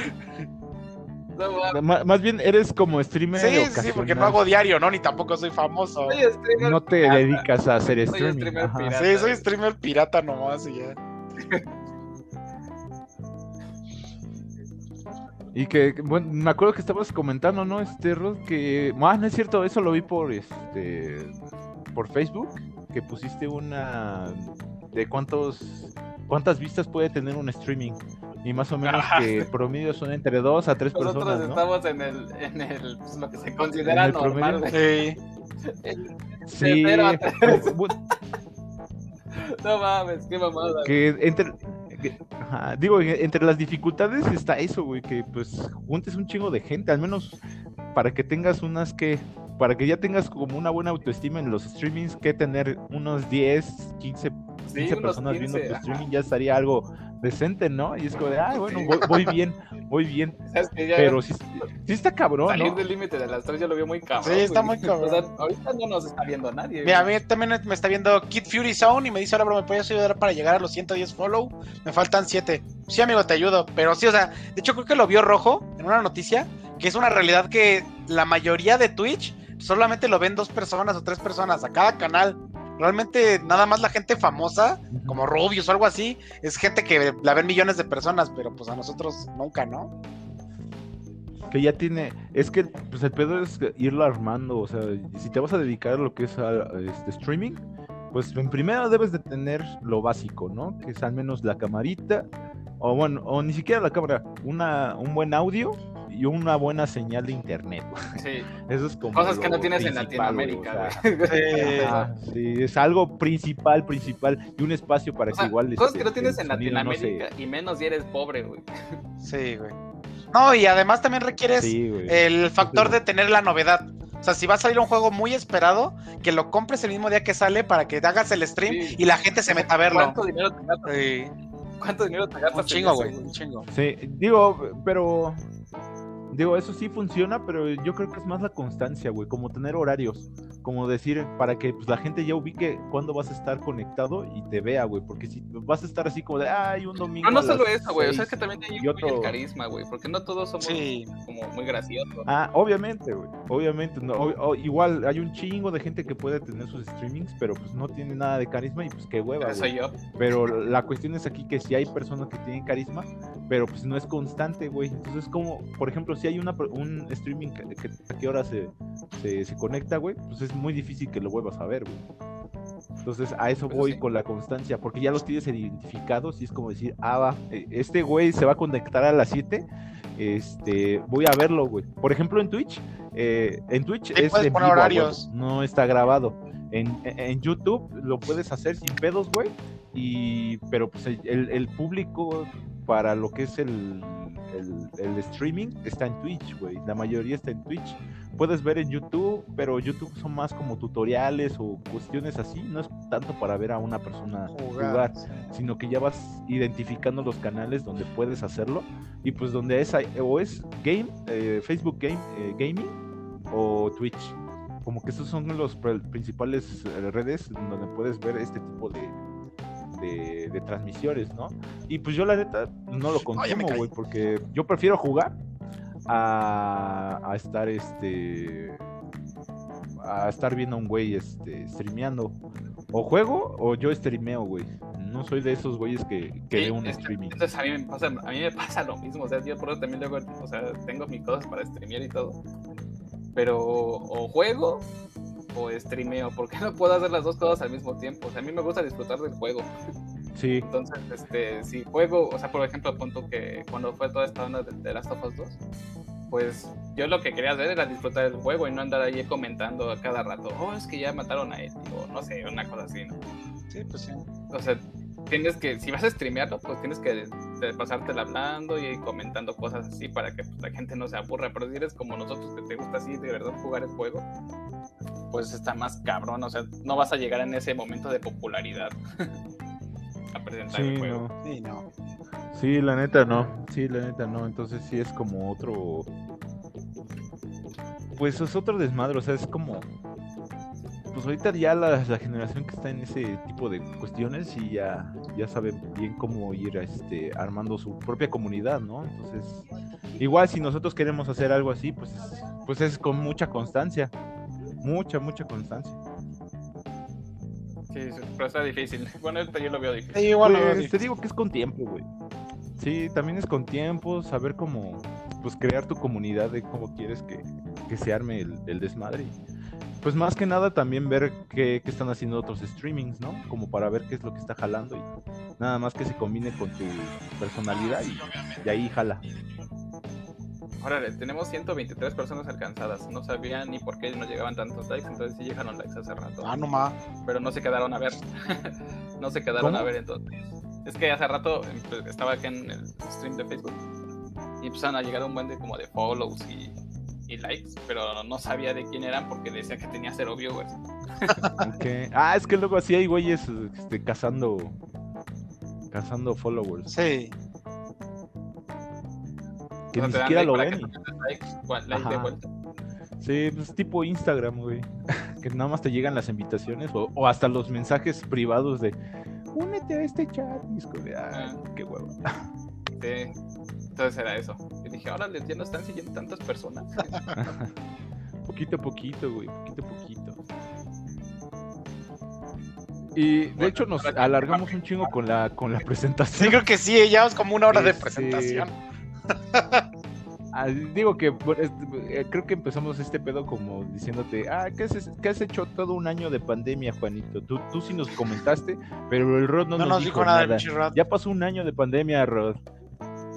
más bien eres como streamer. Sí, sí, porque no hago diario, ¿no? Ni tampoco soy famoso. no te dedicas a hacer streaming. sí, soy streamer pirata nomás y ya. [laughs] Y que, bueno, me acuerdo que estabas comentando, ¿no? Este, Rod, que, ah, no es cierto, eso lo vi por, este, por Facebook, que pusiste una, de cuántos, cuántas vistas puede tener un streaming. Y más o menos que promedio son entre dos a tres personas, Nosotros estamos en el, en el, pues, lo que se considera normal. Sí. sí. no mames, qué mamada. Que entre digo, entre las dificultades está eso, güey, que pues juntes un chingo de gente, al menos para que tengas unas que, para que ya tengas como una buena autoestima en los streamings, que tener unos 10, 15, 15 personas viendo tu streaming ya estaría algo decente, ¿no? Y es como de, ah, bueno, voy, bien, voy bien. [laughs] Pero sí, sí, está cabrón, Salir del límite de las tres ya lo vio muy cabrón. Sí, está muy cabrón. [laughs] O sea, ahorita no nos está viendo nadie. Mira, a mí también me está viendo Kid Fury Zone y me dice, ahora, bro, ¿me puedes ayudar para llegar a los 110 follow? Me faltan 7. Sí, amigo, te ayudo. Pero sí, o sea, de hecho creo que lo vio rojo en una noticia, que es una realidad que la mayoría de Twitch solamente lo ven dos personas o tres personas a cada canal. Realmente nada más la gente famosa, como Rubius o algo así, es gente que la ven millones de personas, pero pues a nosotros nunca, ¿no? Que ya tiene, es que pues el pedo es irlo armando, o sea, si te vas a dedicar a lo que es este streaming, pues en primero debes de tener lo básico, ¿no? Que es al menos la camarita, o bueno, o ni siquiera la cámara, una, un buen audio y una buena señal de internet. Sí. [laughs] Eso es como Cosas que no tienes en Latinoamérica. [laughs] sí, es algo principal, principal y un espacio para que igual. Cosas que no tienes en Latinoamérica y menos si eres pobre, güey. [laughs] Sí, güey. No, y además también requieres el factor de tener la novedad. O sea, si va a salir un juego muy esperado, que lo compres el mismo día que sale para que hagas el stream y la gente se meta a verlo. ¿Cuánto dinero te gastas? ¿Cuánto dinero te gastas? Un chingo, güey, un chingo. Sí, digo, pero Digo, eso sí funciona, pero yo creo que es más la constancia, güey, como tener horarios, como decir, para que pues, la gente ya ubique cuándo vas a estar conectado y te vea, güey, porque si vas a estar así como de, ay, un domingo. No, no solo eso, güey, o sea, es que también tiene otro... el carisma, güey, porque no todos somos como muy graciosos. Ah, obviamente, güey, obviamente, no, igual hay un chingo de gente que puede tener sus streamings, pero pues no tiene nada de carisma y pues qué hueva, güey. soy yo. Pero la cuestión es aquí que si hay personas que tienen carisma, pero pues no es constante, güey, entonces como, por ejemplo, si hay una, un streaming que, a qué hora se, se, conecta, güey, pues es muy difícil que lo vuelvas a ver, güey. Entonces a eso pues voy con la constancia, porque ya los tienes identificados y es como decir, ah, va, e, este güey se va a conectar a las 7, este, voy a verlo, güey. Por ejemplo, en Twitch, eh, en Twitch es en vivo, horarios. no está grabado. En, en, YouTube lo puedes hacer sin pedos, güey, y, pero pues el, el público para lo que es el, el, streaming está en Twitch, güey. La mayoría está en Twitch. Puedes ver en YouTube, pero YouTube son más como tutoriales o cuestiones así. No es tanto para ver a una persona jugar, sino que ya vas identificando los canales donde puedes hacerlo y pues donde es o es game, eh, Facebook Game eh, Gaming o Twitch. Como que esos son los principales eh, redes donde puedes ver este tipo de, de, transmisiones, ¿no? Y pues yo la neta no lo consumo, güey, porque yo prefiero jugar a, a estar este a estar viendo a un güey este streameando. O juego o yo streameo, güey. No soy de esos güeyes que, que veo un streaming. Entonces a mí, me pasa, a mí me pasa lo mismo. O sea, yo por eso también luego, o sea, tengo mis cosas para streamear y todo. Pero o juego o streameo, porque no puedo hacer las dos cosas al mismo tiempo. O sea, a mí me gusta disfrutar del juego. Sí. Entonces, este, si juego, o sea, por ejemplo, punto que cuando fue toda esta onda de, de Last of Us 2, pues yo lo que quería hacer era disfrutar del juego y no andar ahí comentando a cada rato, oh, es que ya mataron a él, o no sé, una cosa así, ¿no? Sí, pues sí. O sea, tienes que, si vas a streamearlo, pues tienes que pasártela hablando y comentando cosas así para que pues, la gente no se aburra. Pero si eres como nosotros que te gusta así de verdad jugar el juego, pues está más cabrón. O sea, no vas a llegar en ese momento de popularidad [laughs] a presentar el juego. Sí, no. Sí, la neta no. Sí, la neta no. Entonces sí es como otro. Pues es otro desmadre. O sea, es como pues ahorita ya la, generación que está en ese tipo de cuestiones y ya, ya sabe bien cómo ir este, armando su propia comunidad, ¿no? Entonces, igual si nosotros queremos hacer algo así, pues, pues es con mucha constancia, mucha, mucha constancia. Sí, pero está difícil. [laughs] Bueno, yo lo veo difícil. igual pues, Te digo que es con tiempo, güey. Sí, también es con tiempo, saber cómo, pues crear tu comunidad de cómo quieres que, que se arme el, el desmadre pues más que nada también ver qué, están haciendo otros streamings, ¿no? Como para ver qué es lo que está jalando y nada más que se combine con tu personalidad y, ahí jala. Órale, tenemos 123 personas alcanzadas. No sabía ni por qué no llegaban tantos likes, entonces sí llegaron likes hace rato. Ah, no más. Pero no se quedaron a ver. [laughs] no se quedaron a ver entonces. Es que hace rato pues, estaba aquí en el stream de Facebook y empezaron a llegar un buen de como de follows y y likes, pero no sabía de quién eran porque decía que tenía cero viewers. okay. Ah, es que luego así hay güeyes este, cazando cazando followers. Sí. Que ni siquiera lo ven. Sí, pues tipo Instagram, güey. [laughs] que nada más te llegan las invitaciones o, hasta los mensajes privados de únete a este chat. Y de, ah, ah. qué huevo. Sí. Entonces era eso. Y dije, ahora ya no están siguiendo tantas personas. [laughs] poquito a poquito, güey, poquito a poquito. Y de hecho nos alargamos un chingo con la, con la presentación. [laughs] Sí, creo que sí, ya es como una hora de este, presentación. [laughs] Ah, digo que eh, creo que empezamos este pedo como diciéndote, ah, ¿qué has, has hecho todo un año de pandemia, Juanito? Tú, tú sí nos comentaste, pero el Rod no, nos, dijo, nada. Ya pasó un año de pandemia, Rod.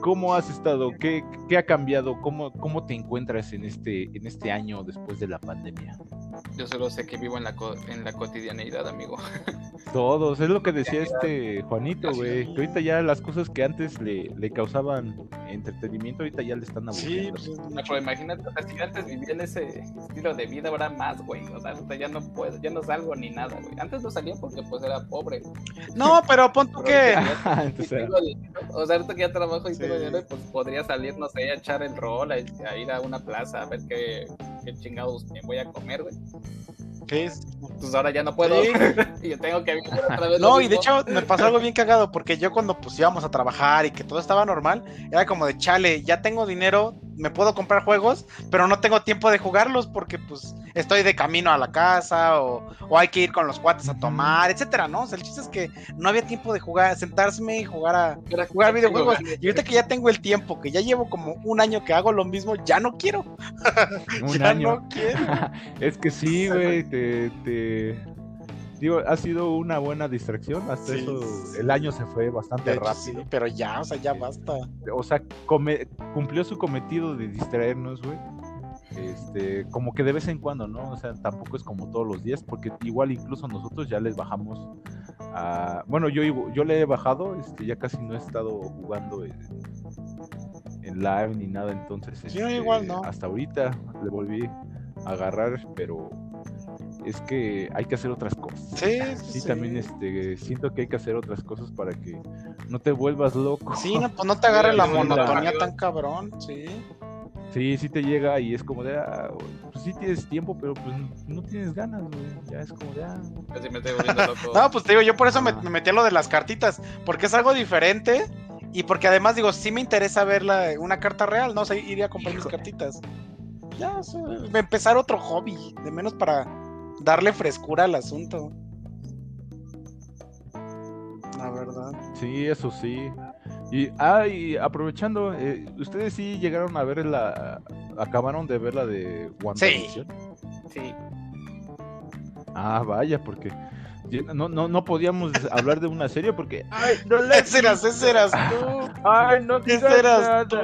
¿Cómo has estado? ¿Qué, qué ha cambiado? ¿Cómo, ¿Cómo te encuentras en este, en este año después de la pandemia? Yo solo sé que vivo en la, en la cotidianeidad, amigo. [laughs] Todos, es lo que decía este Juanito, güey. Que ahorita ya las cosas que antes le, le causaban entretenimiento, ahorita ya le están aburriendo. Sí, pues, pero imagínate, si antes vivía en ese estilo de vida, ahora más, güey. O sea, ahorita ya no puedo, ya no salgo ni nada, güey. Antes no salía porque pues era pobre. No, pero pon tú que. [laughs] o sea, ahorita que ya trabajo y sí. dinero, pues podría salir, no sé, a echar el rol, a, ir a una plaza a ver qué, qué chingados me voy a comer, güey. ¿Qué es? Pues ahora ya no puedo. [laughs] y yo tengo que otra vez. No, y de hecho me pasó algo bien cagado, porque yo cuando pues íbamos a trabajar y que todo estaba normal, era como de chale, ya tengo dinero, me puedo comprar juegos, pero no tengo tiempo de jugarlos porque pues estoy de camino a la casa o, hay que ir con los cuates a tomar, etcétera, ¿no? O sea, el chiste es que no había tiempo de jugar, sentarse y jugar a jugar videojuegos. Y ahorita que ya tengo el tiempo, que ya llevo como un año que hago lo mismo, ya no quiero. [laughs] Un [laughs] año. no quiero. [laughs] es que sí, güey, te, digo, ha sido una buena distracción. Hasta eso, el año se fue bastante rápido. pero ya, o sea, ya basta. O sea, cumplió su cometido de distraernos, güey. Este, como que de vez en cuando, ¿no? O sea, tampoco es como todos los días, porque igual incluso nosotros ya les bajamos a... Bueno, yo, yo le he bajado, este, ya casi no he estado jugando en, live ni nada, entonces... Este, igual no. Hasta ahorita le volví a agarrar, pero es que hay que hacer otras cosas. [laughs] Sí, sí, también este, siento que hay que hacer otras cosas para que no te vuelvas loco. Sí, no, pues no te [laughs] agarre la monotonía tan cabrón, sí. Sí, sí te llega y es como de, ah, pues sí tienes tiempo, pero pues no tienes ganas, güey. Ya es como de, ah. Casi me estoy volviendo loco. [laughs] no, pues te digo, yo por eso me, metí a lo de las cartitas, porque es algo diferente y porque además digo, sí me interesa ver una carta real, ¿no? O sea, iría a comprar mis cartitas. Ya, empezar otro hobby, de menos para darle frescura al asunto. La verdad. Sí, eso sí. Y, ah, aprovechando, eh, ¿ustedes sí llegaron a ver la. acabaron de ver la de WandaVision? Sí. sí. Ah, vaya, porque no, no, no podíamos [laughs] hablar de una serie porque. ¡Ay, no le ese eras, ese eras tú! ¡Ay, no ese eras tú!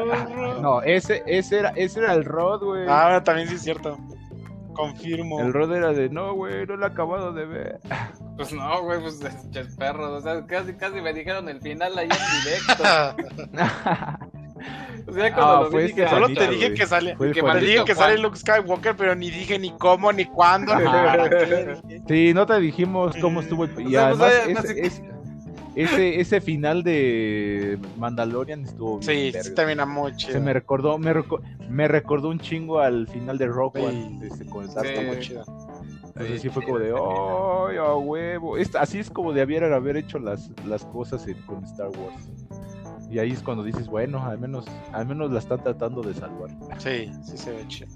No, ese, ese, era, ese era el Rod, güey. Ah, también sí es cierto. Confirmo. El Rod era de, no, güey, no lo he acabado de ver. Pues no, güey, pues el perro. O sea, casi, casi me dijeron el final ahí en directo. [laughs] o sea, cuando ah, lo dije, solo te dije que sale, que te dije que sale Luke Skywalker, pero ni dije ni cómo ni cuándo. sí, no te dijimos cómo estuvo el. Y además, es, ese, ese final de Mandalorian estuvo bien. Sí, sí también a mucho. Se me recordó, me, me, recordó un chingo al final de Rock One, este, con el sí. Entonces sí, fue como de, ¡oh, a huevo! así es como de haber, haber hecho las, las cosas con Star Wars. Y ahí es cuando dices, bueno, al menos, al menos la están tratando de salvar. Sí, sí se ve chido.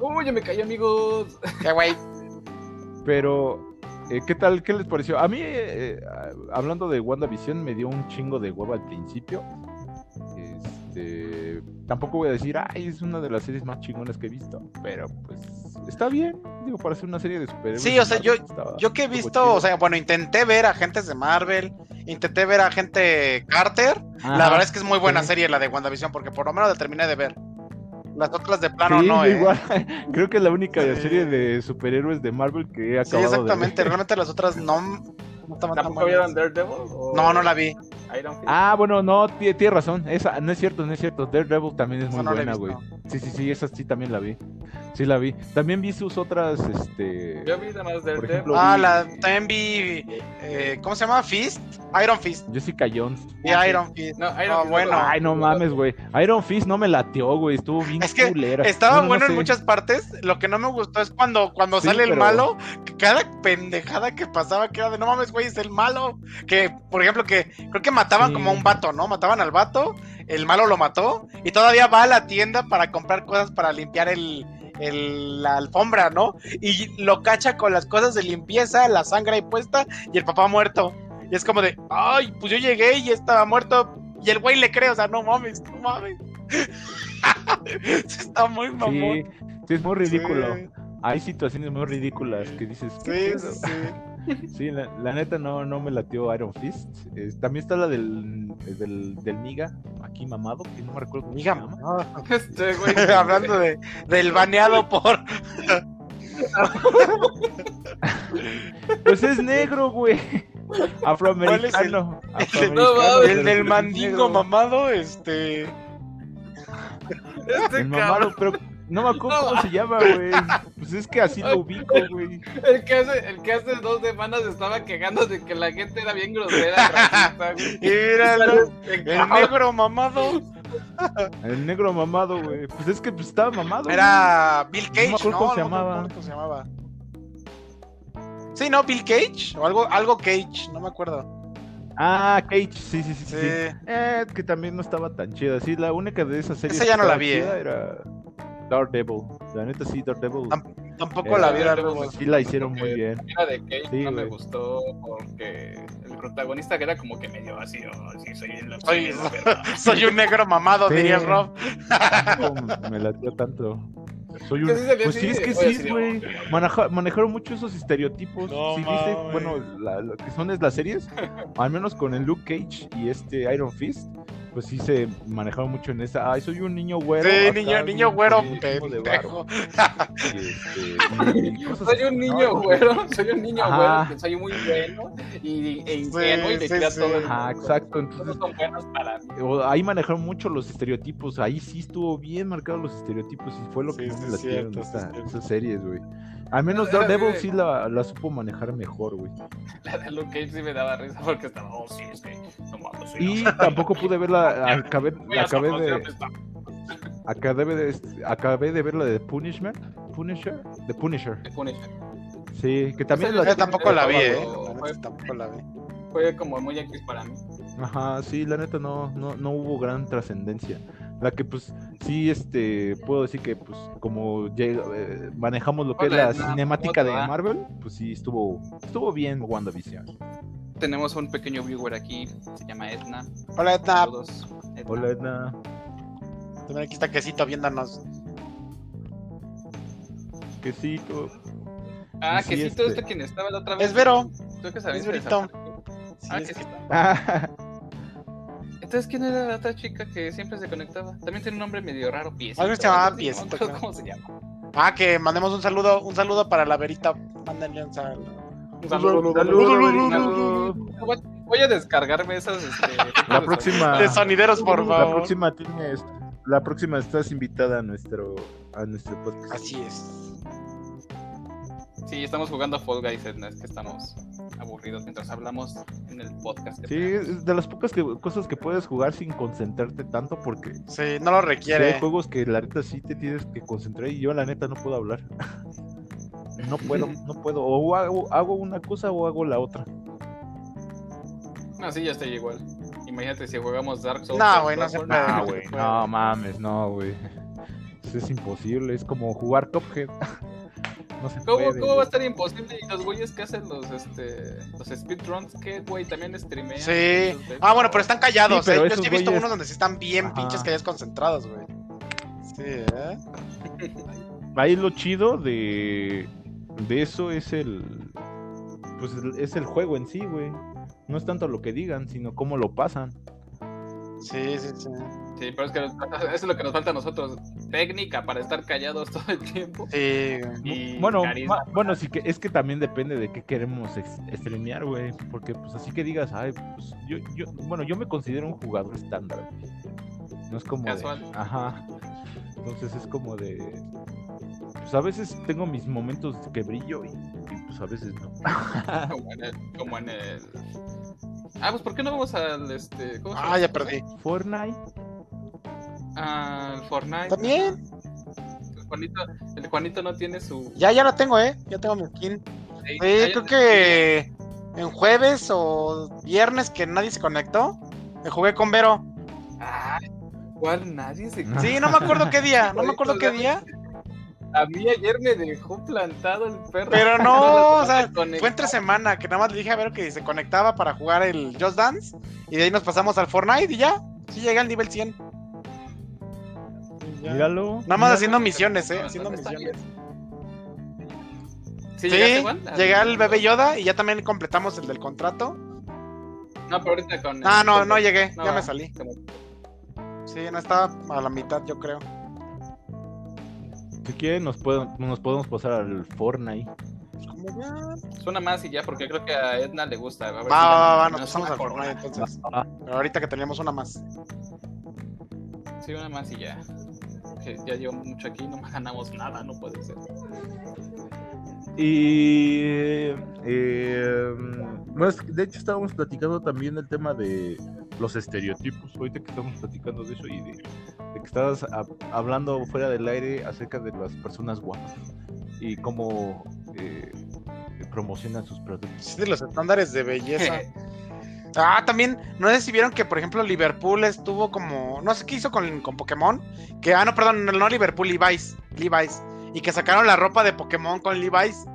¡Uy, ya me caí, amigos! ¡Qué guay! Pero eh, ¿Qué tal? ¿Qué les pareció? A mí, eh, hablando de WandaVision, me dio un chingo de huevo al principio. Este, tampoco voy a decir, ay, es una de las series más chingonas que he visto, pero pues está bien, digo, para ser una serie de superhéroes. Sí, o sea, yo, yo que he visto, o sea, bueno, intenté ver agentes de Marvel, intenté ver a gente Carter. la verdad es que es muy buena serie la de WandaVision, porque por lo menos la terminé de ver. Las otras de plano no, ¿eh? Igual, [laughs] creo que es la única serie de superhéroes de Marvel que he acabado Sí, exactamente. Realmente las otras no, ¿Tampoco vieron Daredevil? No, no la vi. Ah, bueno, no, tiene razón. Esa, no es cierto, no es cierto. Daredevil también es muy buena, güey. Sí, sí, sí, esa sí también la vi. Sí la vi. También vi sus otras, este... Yo vi además Daredevil. ah, la, también vi, eh, ¿cómo se llama? Fist. Iron Fist. Jessica Jones. Y Iron Fist. No, Iron Fist bueno. Ay, no mames, güey. Iron Fist no me lateó, güey. Estuvo bien es que culera. Estaba bueno en muchas partes. Lo que no me gustó es cuando, cuando sale el malo, cada pendejada que pasaba que era de no mames, güey, es el malo. Que, por ejemplo, que creo que mataban como a un vato, ¿no? Mataban al vato, el malo lo mató y todavía va a la tienda para comprar cosas para limpiar el, la alfombra, ¿no? Y lo cacha con las cosas de limpieza, la sangre ahí puesta y el papá muerto. Y es como de, ay, pues yo llegué y estaba muerto. Y el güey le cree, o sea, no mames, no mames. [laughs] Está muy mamón. Sí, sí es muy ridículo. Hay situaciones muy ridículas que dices, ¿qué sí, sí. La, neta no, no me latió Iron Fist. también está la del, del, del Miga, aquí mamado, que no me recuerdo cómo Miga, [laughs] Este, güey, [laughs] hablando de, del baneado por. [laughs] pues es negro, güey. Afroamericano. el, del mandingo mamado, este. Este el mamado, pero no me acuerdo cómo se llama, güey. Pues es que así lo ubico, güey. El que hace, el que hace dos semanas estaba quejando de que la gente era bien grosera, güey. [laughs] el, negro mamado. El negro mamado, güey. Pues es que pues, estaba mamado. Era Bill Cage, no, me acuerdo cómo, se llamaba. cómo se llamaba. Sí, ¿no? Bill Cage o algo, algo Cage, no me acuerdo. Ah, Cage, sí, sí, sí. sí. Eh, que también no estaba tan chida. Sí, la única de esas series. Esa ya no la vi, eh. Era Daredevil. La neta sí, Daredevil. tampoco la vi Daredevil. Sí la hicieron muy bien. La de Cage no me gustó porque el protagonista que era como que medio vacío. Sí, soy, el, soy, soy [laughs] un negro mamado, diría Rob. me latió tanto. Soy un... pues sí, es que sí, güey. manejaron mucho esos estereotipos. si viste, bueno, lo que son es las series, al menos con el Luke Cage y este Iron Fist, pues sí se manejaron mucho en esa. Ay, soy un niño güero. Sí, niño, niño güero, pendejo. Este, soy un niño güero, soy un niño güero que soy muy bueno y, e ingenuo y le sí, todo Ajá, exacto. Entonces, son buenos para mí. Ahí manejaron mucho los estereotipos. Ahí sí estuvo bien marcados los estereotipos y fue lo que me las en esas series, güey. Al menos Daredevil sí la, la, supo manejar mejor, güey. [laughs] La de Luke Cage sí me daba risa porque estaba, oh, sí, es que no mames. Y tampoco pude acabé, acabé de... Acabé de, acabé de ver la de Punishment, Punisher, de Punisher. The Punisher. Sí, que también la... tampoco la vi, eh. tampoco la vi. Fue como muy X para mí. Ajá, sí, la neta no, no, no hubo gran trascendencia la que pues sí este puedo decir que pues como eh, manejamos lo que es la cinemática de Marvel pues sí estuvo estuvo bien WandaVision tenemos un pequeño viewer aquí se llama Edna. Hola Edna, hola Edna. También aquí está quesito viéndonos. Quesito. Ah quesito este... este quien estaba la otra vez. Es Vero. ¿Tú que sabes es ah, quesito. [laughs] Entonces, ¿quién era la otra chica que siempre se conectaba? También tiene un nombre medio raro, Piecito. Algo se llamaba Piecito. ¿Cómo se llama? Ah, que mandemos un saludo, un saludo para la Verita. Mándenle un saludo. Voy a descargarme esas. Este, la próxima. De sonideros, por favor. La próxima tienes. La próxima estás invitada a nuestro, a nuestro podcast. Así es. Sí, estamos jugando a Fall Guys, no es que estamos aburridos mientras hablamos en el podcast. Sí, es de las pocas cosas que puedes jugar sin concentrarte tanto porque... Sí, no lo requiere. hay juegos que la neta sí te tienes que concentrar y yo la neta no puedo hablar. [laughs] no puedo, no puedo. O hago, hago una cosa o hago la otra. No, sí, ya estoy igual. Imagínate si jugamos Dark Souls. No, güey, no se puede. güey. No mames, no, güey. Es imposible, es como jugar Top Head. [laughs] ¿Cómo, va a estar imposible? Y los güeyes que hacen los, este, los speedruns, ¿qué, güey? También streamean. Sí. Ah, bueno, pero están callados, ¿eh? Yo sí he visto unos donde sí están bien pinches callados concentrados, güey. Sí, ¿eh? Ahí lo chido de, de eso es el. Pues es el juego en sí, güey. No es tanto lo que digan, sino cómo lo pasan. Sí, sí, sí. Sí, pero es que eso es lo que nos falta a nosotros. Técnica para estar callados todo el tiempo. Sí. bueno, bueno, sí que es que también depende de qué queremos streamear, güey. Porque pues así que digas, ay, pues yo, yo, bueno, yo me considero un jugador estándar. No es como Casual. ajá. Entonces es como de pues a veces tengo mis momentos que brillo y, pues a veces no. [laughs] como, en el, como en el Ah, pues ¿por qué no vamos al este. ah, ya perdí. Fortnite. Ah, Fortnite. También. El Juanito, el Juanito no tiene su. Ya, ya lo tengo, eh. Ya tengo mi skin. Sí, creo que en jueves o viernes que nadie se conectó, me jugué con Vero. Ah, ¿cuál nadie se Sí, no me acuerdo qué día, no me acuerdo qué día. A mí ayer me dejó plantado el perro. Pero [laughs] no, o sea, fue entre semana que nada más le dije a ver que se conectaba para jugar el Just Dance y de ahí nos pasamos al Fortnite y ya, sí llega al nivel 100. Míralo. Nada más haciendo misiones, eh, haciendo misiones. Sí, llegué al bebé Yoda y ya también completamos el del contrato. No, pero ahorita con. Ah, no, no llegué, ya me salí. Sí, no estaba a la mitad, yo creo. Si quieren, nos, nos podemos pasar al Fortnite. Es una más y ya, porque creo que a Edna le gusta. va, va, va, nos pasamos al Fortnite entonces. Pero ahorita que teníamos una más. Sí, una más y ya. Que ya llevo mucho aquí, no [laughs] ganamos nada, no puede ser. Y eh, bueno, de hecho estábamos platicando también del tema de los estereotipos, ahorita que estamos platicando de eso y de, que estabas hablando fuera del aire acerca de las personas guapas y cómo eh, promocionan sus productos. Sí, de los estándares de belleza. [laughs] Ah, también, no sé si vieron que, por ejemplo, Liverpool estuvo como, no sé qué hizo con, con Pokémon, que, ah, no, perdón, no Liverpool, Levi's, Levi's, y que sacaron la ropa de Pokémon con Levi's.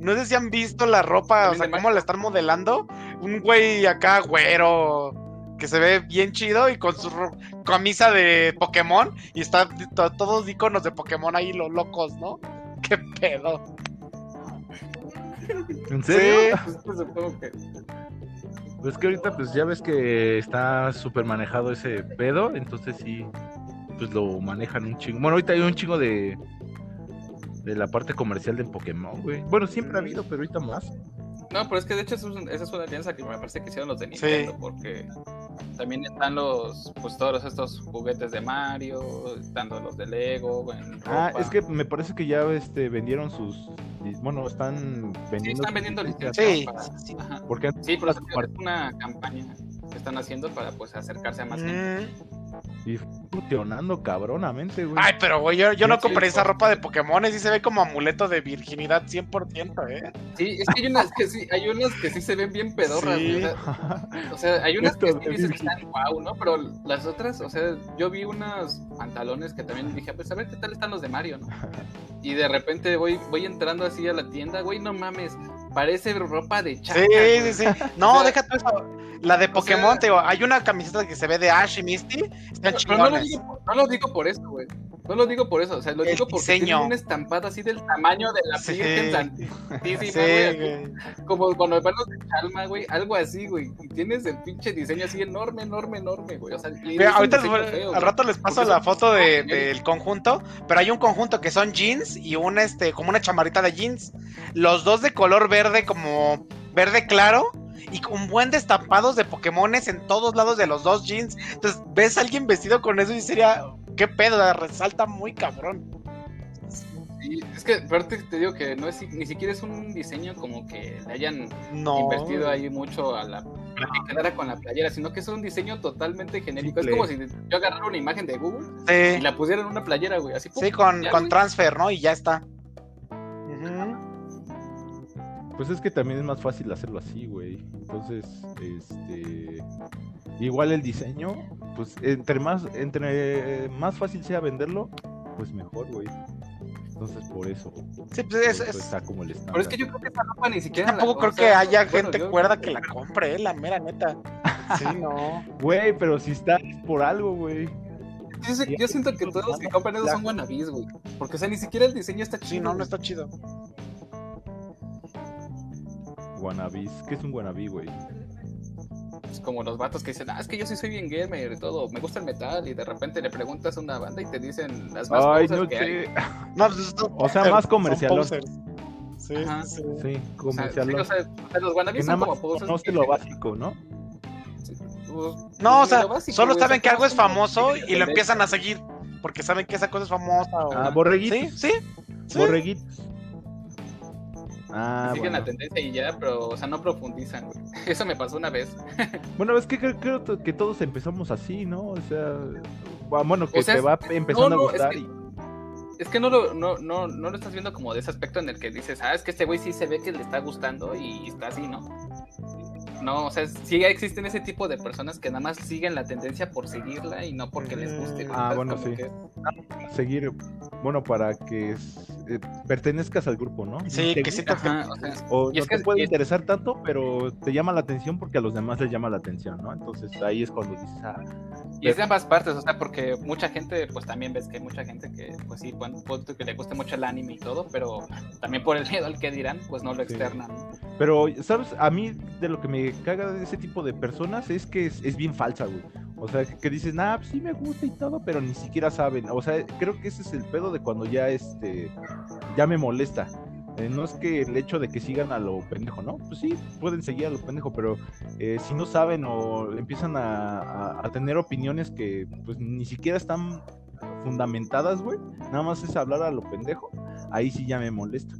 No sé si han visto la ropa, o sea, cómo la están modelando. Un güey acá, güero, que se ve bien chido y con su camisa de Pokémon y está todos iconos de Pokémon ahí, los locos, ¿no? [laughs] ¿Qué pedo? ¿En serio? Sí. Pues que ahorita pues ya ves que está súper manejado ese pedo, entonces sí, pues lo manejan un chingo. Bueno, ahorita hay un chingo de de la parte comercial de Pokémon, güey. Bueno, siempre ha habido, pero ahorita más. No, pero es que de hecho esa es una alianza que me parece que hicieron los de Nintendo, porque también están los, pues todos estos juguetes de Mario, estando los de Lego. ah, es que me parece que ya este, vendieron sus, bueno, están vendiendo. Sí, están vendiendo licencias. Sí, sí. Porque sí, pero es una campaña que están haciendo para pues acercarse a más gente. Mm. Y funcionando cabronamente, güey. Ay, pero güey, yo, no compré esa ropa de Pokémon y se ve como amuleto de virginidad 100%, ¿eh? Sí, es que hay unas que sí, hay unas que sí se ven bien pedorras, O sea, hay unas que sí dicen que están guau, ¿no? Pero las otras, o sea, yo vi unos pantalones que también dije, pues a ver qué tal están los de Mario, ¿no? Y de repente voy, voy entrando así a la tienda, güey, no mames, parece ropa de chaca. Sí, sí, sí. [laughs] No, déjate eso. La de Pokémon, te digo, hay una camiseta que se ve de Ash y Misty. Están pero no lo, digo, no lo digo por eso, güey. No lo digo por eso, o sea, lo digo porque tiene una estampada así del tamaño de la sí. Virgen [laughs] Santísima, güey. Como cuando me palos de Chalma, güey, algo así, güey. Y tienes el pinche diseño así enorme, enorme, enorme, güey. O sea, Mira, ahorita al rato les paso la foto de, del conjunto, pero hay un conjunto que son jeans y un este, como una chamarita de jeans. Los dos de color verde, como verde claro y con buen destapados de Pokémones en todos lados de los dos jeans. Entonces, ves a alguien vestido con eso y sería, qué pedo, resalta muy cabrón. Sí, es que aparte te digo que no es ni siquiera es un diseño como que le hayan invertido ahí mucho a la que quedara con la playera, sino que es un diseño totalmente genérico. Es como si yo agarrara una imagen de Google y la pusiera en una playera, güey. Así, sí, con, con transfer, ¿no? Y ya está. Pues es que también es más fácil hacerlo así, güey. Entonces, este. Igual el diseño, pues entre más, entre más fácil sea venderlo, pues mejor, güey. Entonces, por eso. Sí, pues es, está como el Pero es que yo creo que esa ropa ni siquiera. Tampoco creo que haya gente cuerda que la compre, eh, la mera neta. [laughs] Sí, no. Güey, pero si está por algo, güey. Yo, siento que todos los que compran eso son guanabis, güey. Porque, o sea, ni siquiera el diseño está chido. Sí, no, no está chido. Guanabis. ¿Qué es un guanabí, güey? Es como los vatos que dicen, ah, es que yo sí soy bien gamer y todo, me gusta el metal, y de repente le preguntas a una banda y te dicen las más Ay, no que No, pues, o sea, más comercial. Sí, sí, sí. comercial. O sea, los guanabis son como posers. No sé lo básico, ¿no? Pues, no, o sea, solo saben que algo es famoso y lo empiezan a seguir porque saben que esa cosa es famosa. Ah, borreguitos. Sí, sí. Borreguitos. Ah, Siguen la tendencia y ya, pero, o sea, no profundizan, güey. [laughs] Eso me pasó una vez. [laughs] bueno, es que creo, que todos empezamos así, ¿no? O sea, bueno, que te va empezando a gustar. Es que, es que no, lo, no, no, no lo estás viendo como de ese aspecto en el que dices, ah, es que este güey sí se ve que le está gustando y está así, ¿no? No, o sea, sí existen ese tipo de personas que nada más siguen la tendencia por seguirla y no porque les guste. Ah, bueno, sí. seguir, bueno, para que eh, pertenezcas al grupo, ¿no? Sí, que sí te... o, no te puede interesar tanto, pero te llama la atención porque a los demás les llama la atención, ¿no? Entonces ahí es cuando dices, ah, y es de ambas partes, o sea, porque mucha gente, pues también ves que hay mucha gente que, pues sí, bueno, que le gusta mucho el anime y todo, pero también por el miedo al que dirán, pues no lo externan. Pero, ¿sabes? A mí de lo que me caga de ese tipo de personas es que es, bien falsa, güey. O sea, que, dicen, ah, pues sí me gusta y todo, pero ni siquiera saben. O sea, creo que ese es el pedo de cuando ya, este, ya me molesta. Eh, no es que el hecho de que sigan a lo pendejo, ¿no? Pues sí, pueden seguir a lo pendejo, pero eh, si no saben o empiezan a, tener opiniones que pues ni siquiera están fundamentadas, güey, nada más es hablar a lo pendejo, ahí sí ya me molesta.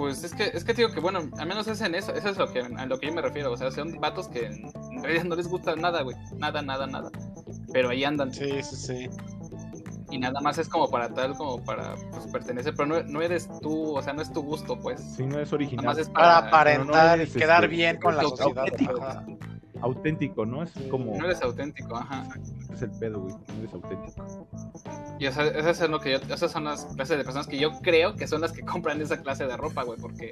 Pues es que, es que digo que, bueno, al menos es en eso, eso es lo que, a lo que yo me refiero, o sea, son vatos que en realidad no les gusta nada, güey, nada, nada, nada, pero ahí andan. Sí, sí, sí y nada más es como para tal, como para pues, pertenecer, pero no, no, eres tú, o sea, no es tu gusto, pues. Sí, no es original. es para, aparentar y quedar este, bien con la sociedad auténtico, ¿no? Es como. No eres auténtico, ajá. Es el pedo, güey. No eres auténtico. Y esa, es lo que yo, esas son las clases de personas que yo creo que son las que [laughs] compran esa clase de ropa, güey. Porque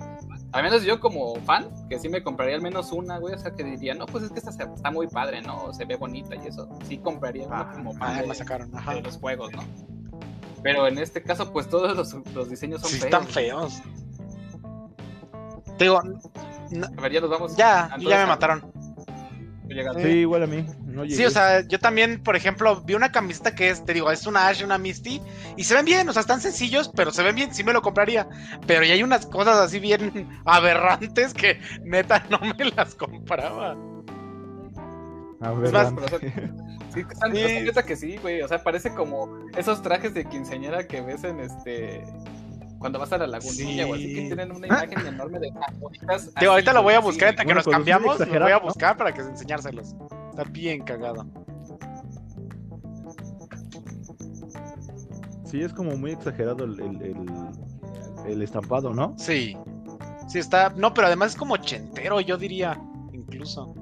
al menos yo como fan, que sí me compraría al menos una, güey. O sea, que diría, no, pues es que esta está muy padre, ¿no? Se ve bonita y eso. Sí compraría una ah, como fan de, sacaron. los juegos, ¿no? Pero en este caso, pues todos los, los diseños son sí, feos. están feos. Te digo, a ver, ya nos vamos. Ya, ya me mataron. Sí, igual a mí. Sí, o sea, yo también, por ejemplo, vi una camiseta que es, te digo, es una Ash y una Misty, y se ven bien, o sea, están sencillos, pero se ven bien, sí me lo compraría. Pero ya hay unas cosas así bien [laughs] aberrantes que neta [laughs] no me las compraba. Aberrante. [laughs] sí, sí. que sí, güey. O sea, parece como esos trajes de quinceañera que ves en este cuando vas a la lagunilla o así que tienen una imagen enorme de bonitas. ahorita lo voy a buscar hasta que nos cambiamos, lo voy a buscar para que enseñárselos. Está bien cagado. Sí, es como muy exagerado el, el, el, estampado, ¿no? Sí. Sí, está. No, pero además es como ochentero, yo diría. Incluso.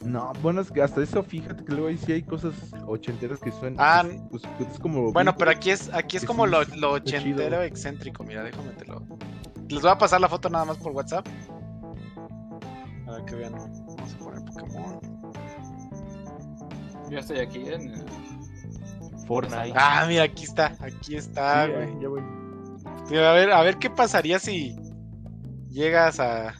No, bueno, es que hasta eso, fíjate que luego ahí sí hay cosas ochenteras que suenan. Ah, pues, pues, es como. Bueno, pero aquí es, aquí es como lo, ochentero excéntrico. Mira, déjame te lo. Les voy a pasar la foto nada más por WhatsApp. A ver que vean. Pokémon. Yo estoy aquí en. Fortnite. Ah, mira, aquí está. Aquí está, güey. Ya voy. A ver, a ver qué pasaría si llegas a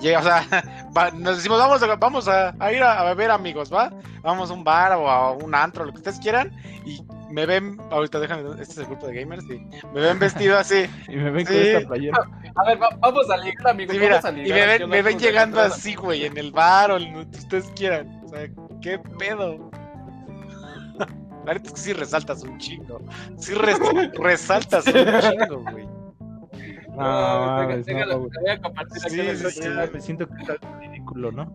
llega, o sea, [laughs] nos decimos, vamos, a, vamos a, ir a, beber amigos, ¿va? Vamos a un bar o a un antro, lo que ustedes quieran, y me ven, ahorita déjame, este es el grupo de gamers, sí, me ven vestido así. [laughs] y me ven con esta playera. A ver, vamos a ligar, amigos, sí, mira, Y me ven, me ven llegando así, güey, en el bar o lo que ustedes quieran, o sea, qué pedo. [laughs] La verdad es que sí resaltas un chingo. Sí resaltas un chingo, güey. No, voy a compartir aquí me siento que está ridículo, ¿no?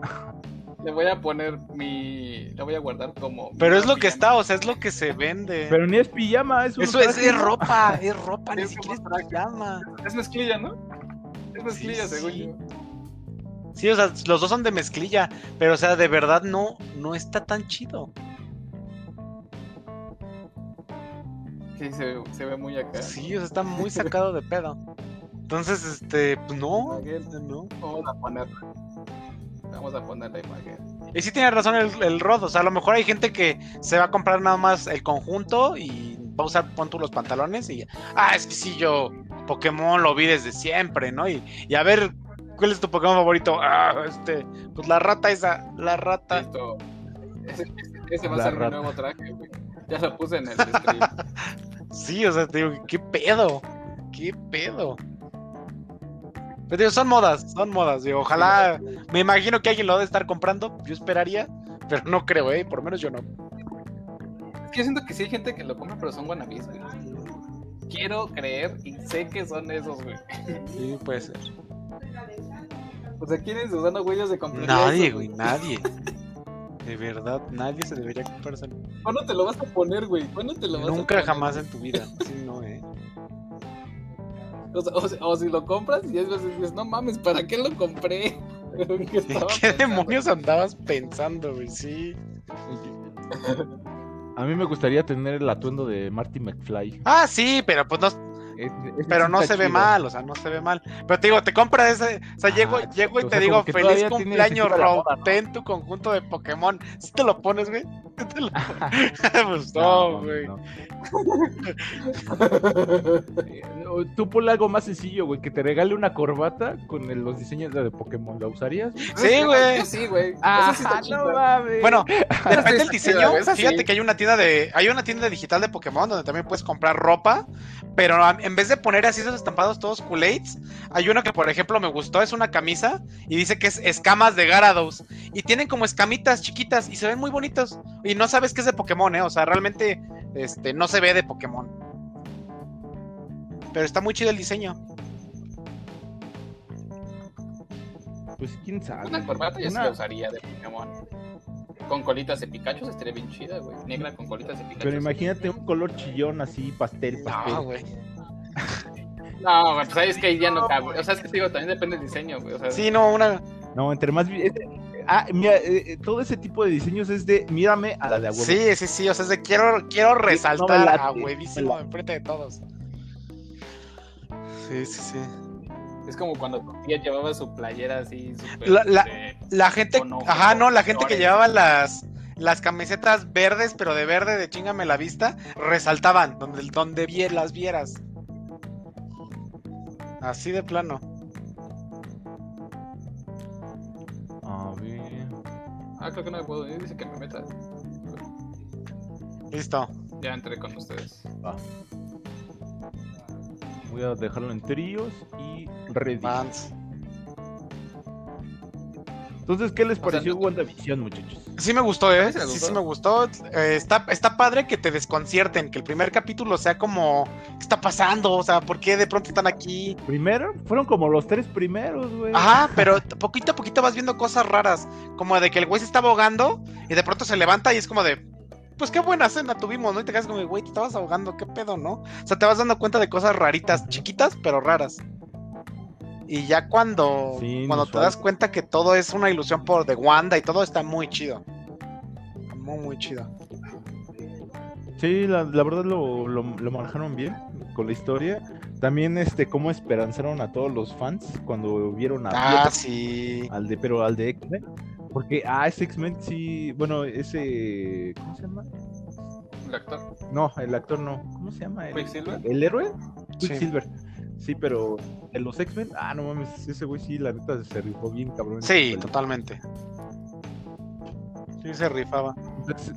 Le voy a poner mi. Le voy a guardar como. Pero es lo que está, o sea, es lo que se vende. Pero ni es pijama, es Eso es, es, ropa, es ropa, [laughs] ni siquiera es pijama. Es mezclilla, ¿no? Es mezclilla, según yo. Sí, o sea, los dos son de mezclilla, pero o sea, de verdad no, no está tan chido. Sí, se, se ve muy acá. Sí, o sea, está muy sacado de pedo. Entonces, este, pues no, no. Vamos a ponerle. Vamos a ponerle imagen. Y sí tiene razón el, el Rod, o sea, a lo mejor hay gente que se va a comprar nada más el conjunto y va a usar, pon tú los pantalones y, ah, es que sí, yo Pokémon lo vi desde siempre, ¿no? Y, y a ver, ¿cuál es tu Pokémon favorito? Ah, este, pues la rata esa, la rata. Ese, va a ser mi nuevo traje, güey. Ya lo puse en el [laughs] stream. sí, o sea, te digo, ¿qué pedo? ¿Qué pedo? Pero son modas, son modas. Digo, ojalá, me imagino que alguien lo debe estar comprando. Yo esperaría, pero no creo, ¿eh? Por lo menos yo no. Es que yo siento que sí hay gente que lo compra, pero son guanabis, güey. Quiero creer y sé que son esos, güey. Sí, puede ser. O sea, ¿quién es usando huellas de comprar? Nadie, güey, nadie. De verdad, nadie se debería comprarse. ¿Cuándo te lo vas a poner, güey? ¿Cuándo te lo vas Nunca a poner? jamás en tu vida. Sí, no, eh. O, si lo compras y después dices, no mames, ¿para qué lo compré? [laughs] ¿Qué, demonios andabas pensando, güey? Sí. A mí me gustaría tener el atuendo de Marty McFly. Ah, sí, pero pues no, pero no se ve mal, o sea, no se ve mal. Pero te digo, te compras ese, o sea, llego, llego y te digo, feliz cumpleaños, Rob, ten tu conjunto de Pokémon. Si te lo pones, güey. [laughs] Te lo... [laughs] pues no, güey. [laughs] Eh, tú ponle algo más sencillo, güey, que te regale una corbata con los diseños de Pokémon, ¿la usarías? Sí, güey. Sí, güey. Ah, no mames. Bueno, depende del diseño. Fíjate que hay una tienda de, hay una tienda digital de Pokémon donde también puedes comprar ropa, pero en vez de poner así esos estampados todos kool hay uno que por ejemplo me gustó, es una camisa y dice que es escamas de Garados y tienen como escamitas chiquitas y se ven muy bonitos y no sabes que es de Pokémon, ¿eh? O sea, realmente este, no se ve de Pokémon. Pero está muy chido el diseño. Pues quién sabe. Una corbata ya se usaría de Pokémon. Con colitas de Pikachu estaría bien chida, güey. Negra con colitas de Pikachu. Pero imagínate un color chillón así, pastel, pastel. No, güey. No, pues ahí es que ya no cabe. O sea, es que digo, también depende del diseño, güey. O sea, sí, no, una. No, entre más. Ah, mira, eh, todo ese tipo de diseños es de mírame a la de abuelo. Sí, sí, sí. O sea, es de quiero, quiero resaltar a huevísimo enfrente de todos. Sí, sí, sí. Es como cuando tu tía llevaba su playera así. Super, la, la, la, gente. ajá, no, la gente que llevaba las las camisetas verdes, pero de verde de chingame la vista, resaltaban donde, donde las vieras. Así de plano. A ver. Ah, creo que no me puedo ir, dice que me meta. Listo. Ya entré con ustedes. Voy a dejarlo en tríos y ready. Entonces, ¿qué les pareció WandaVision, muchachos? Sí me gustó, ¿eh? Sí, sí me gustó. Eh, está, está padre que te desconcierten, que el primer capítulo sea como, ¿qué está pasando? O sea, ¿por qué de pronto están aquí? ¿Primero? Fueron como los tres primeros, güey. Ajá, pero poquito a poquito vas viendo cosas raras, como de que el güey se está ahogando y de pronto se levanta y es como de, pues qué buena cena tuvimos, ¿no? Y te quedas como, güey, te estabas ahogando, ¿qué pedo, no? O sea, te vas dando cuenta de cosas raritas, chiquitas, pero raras. Y ya cuando, cuando te das cuenta que todo es una ilusión por de Wanda y todo está muy chido. Muy, muy chido. Sí, la, verdad lo, lo, manejaron bien con la historia. También este cómo esperanzaron a todos los fans cuando vieron a ah, sí. al de pero al de X-Men, porque ah ese X-Men sí, bueno, ese ¿cómo se llama? El actor. No, el actor no. ¿Cómo se llama? ¿El héroe? Quicksilver. Sí, pero en los X-Men, ah, no mames, ese güey sí, la neta se rifó bien, cabrón. Sí, totalmente. Sí, se rifaba. Entonces,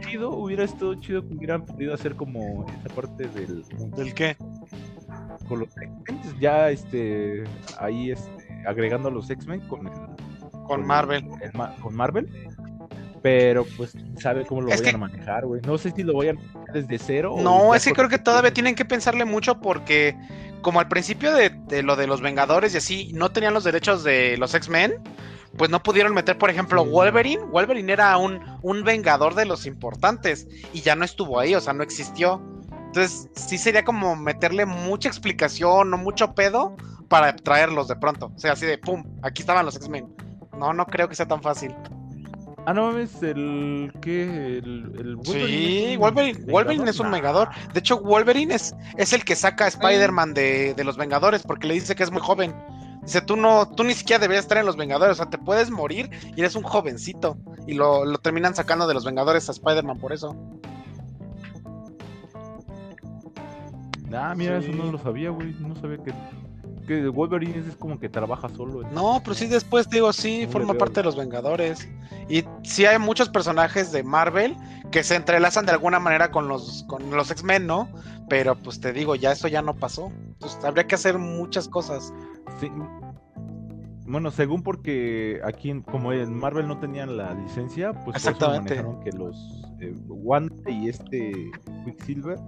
chido, hubiera estado chido que hubieran podido hacer como esa parte del. ¿Del qué? Con los X-Men, ya este, ahí este, agregando a los X-Men con el. Con, Marvel. con Marvel pero pues sabe cómo lo vayan a manejar, güey. No sé si lo vayan a manejar desde cero. No, es que creo que todavía tienen que pensarle mucho porque como al principio de, lo de los Vengadores y así no tenían los derechos de los X-Men, pues no pudieron meter, por ejemplo, Wolverine. Wolverine era un, un Vengador de los importantes y ya no estuvo ahí, o sea, no existió. Entonces, sí sería como meterle mucha explicación o mucho pedo para traerlos de pronto. O sea, así de pum, aquí estaban los X-Men. No, no creo que sea tan fácil. Ah, no mames, el que el, Sí, Wolverine, Wolverine es un Vengador. De hecho, Wolverine es, es el que saca a Spider-Man de, los Vengadores porque le dice que es muy joven. Dice, tú no, tú ni siquiera deberías estar en los Vengadores, o sea, te puedes morir y eres un jovencito. Y lo, lo terminan sacando de los Vengadores a Spider-Man por eso. Ah, mira, eso no lo sabía, güey. No sabía que que Wolverine es como que trabaja solo. No, pero sí después digo, sí, forma parte de los Vengadores. Y sí hay muchos personajes de Marvel que se entrelazan de alguna manera con los, con los X-Men, ¿no? Pero pues te digo, ya eso ya no pasó. Entonces habría que hacer muchas cosas. Sí. Bueno, según porque aquí, como en Marvel no tenían la licencia, pues Exactamente. que los eh, Wanda y este Quicksilver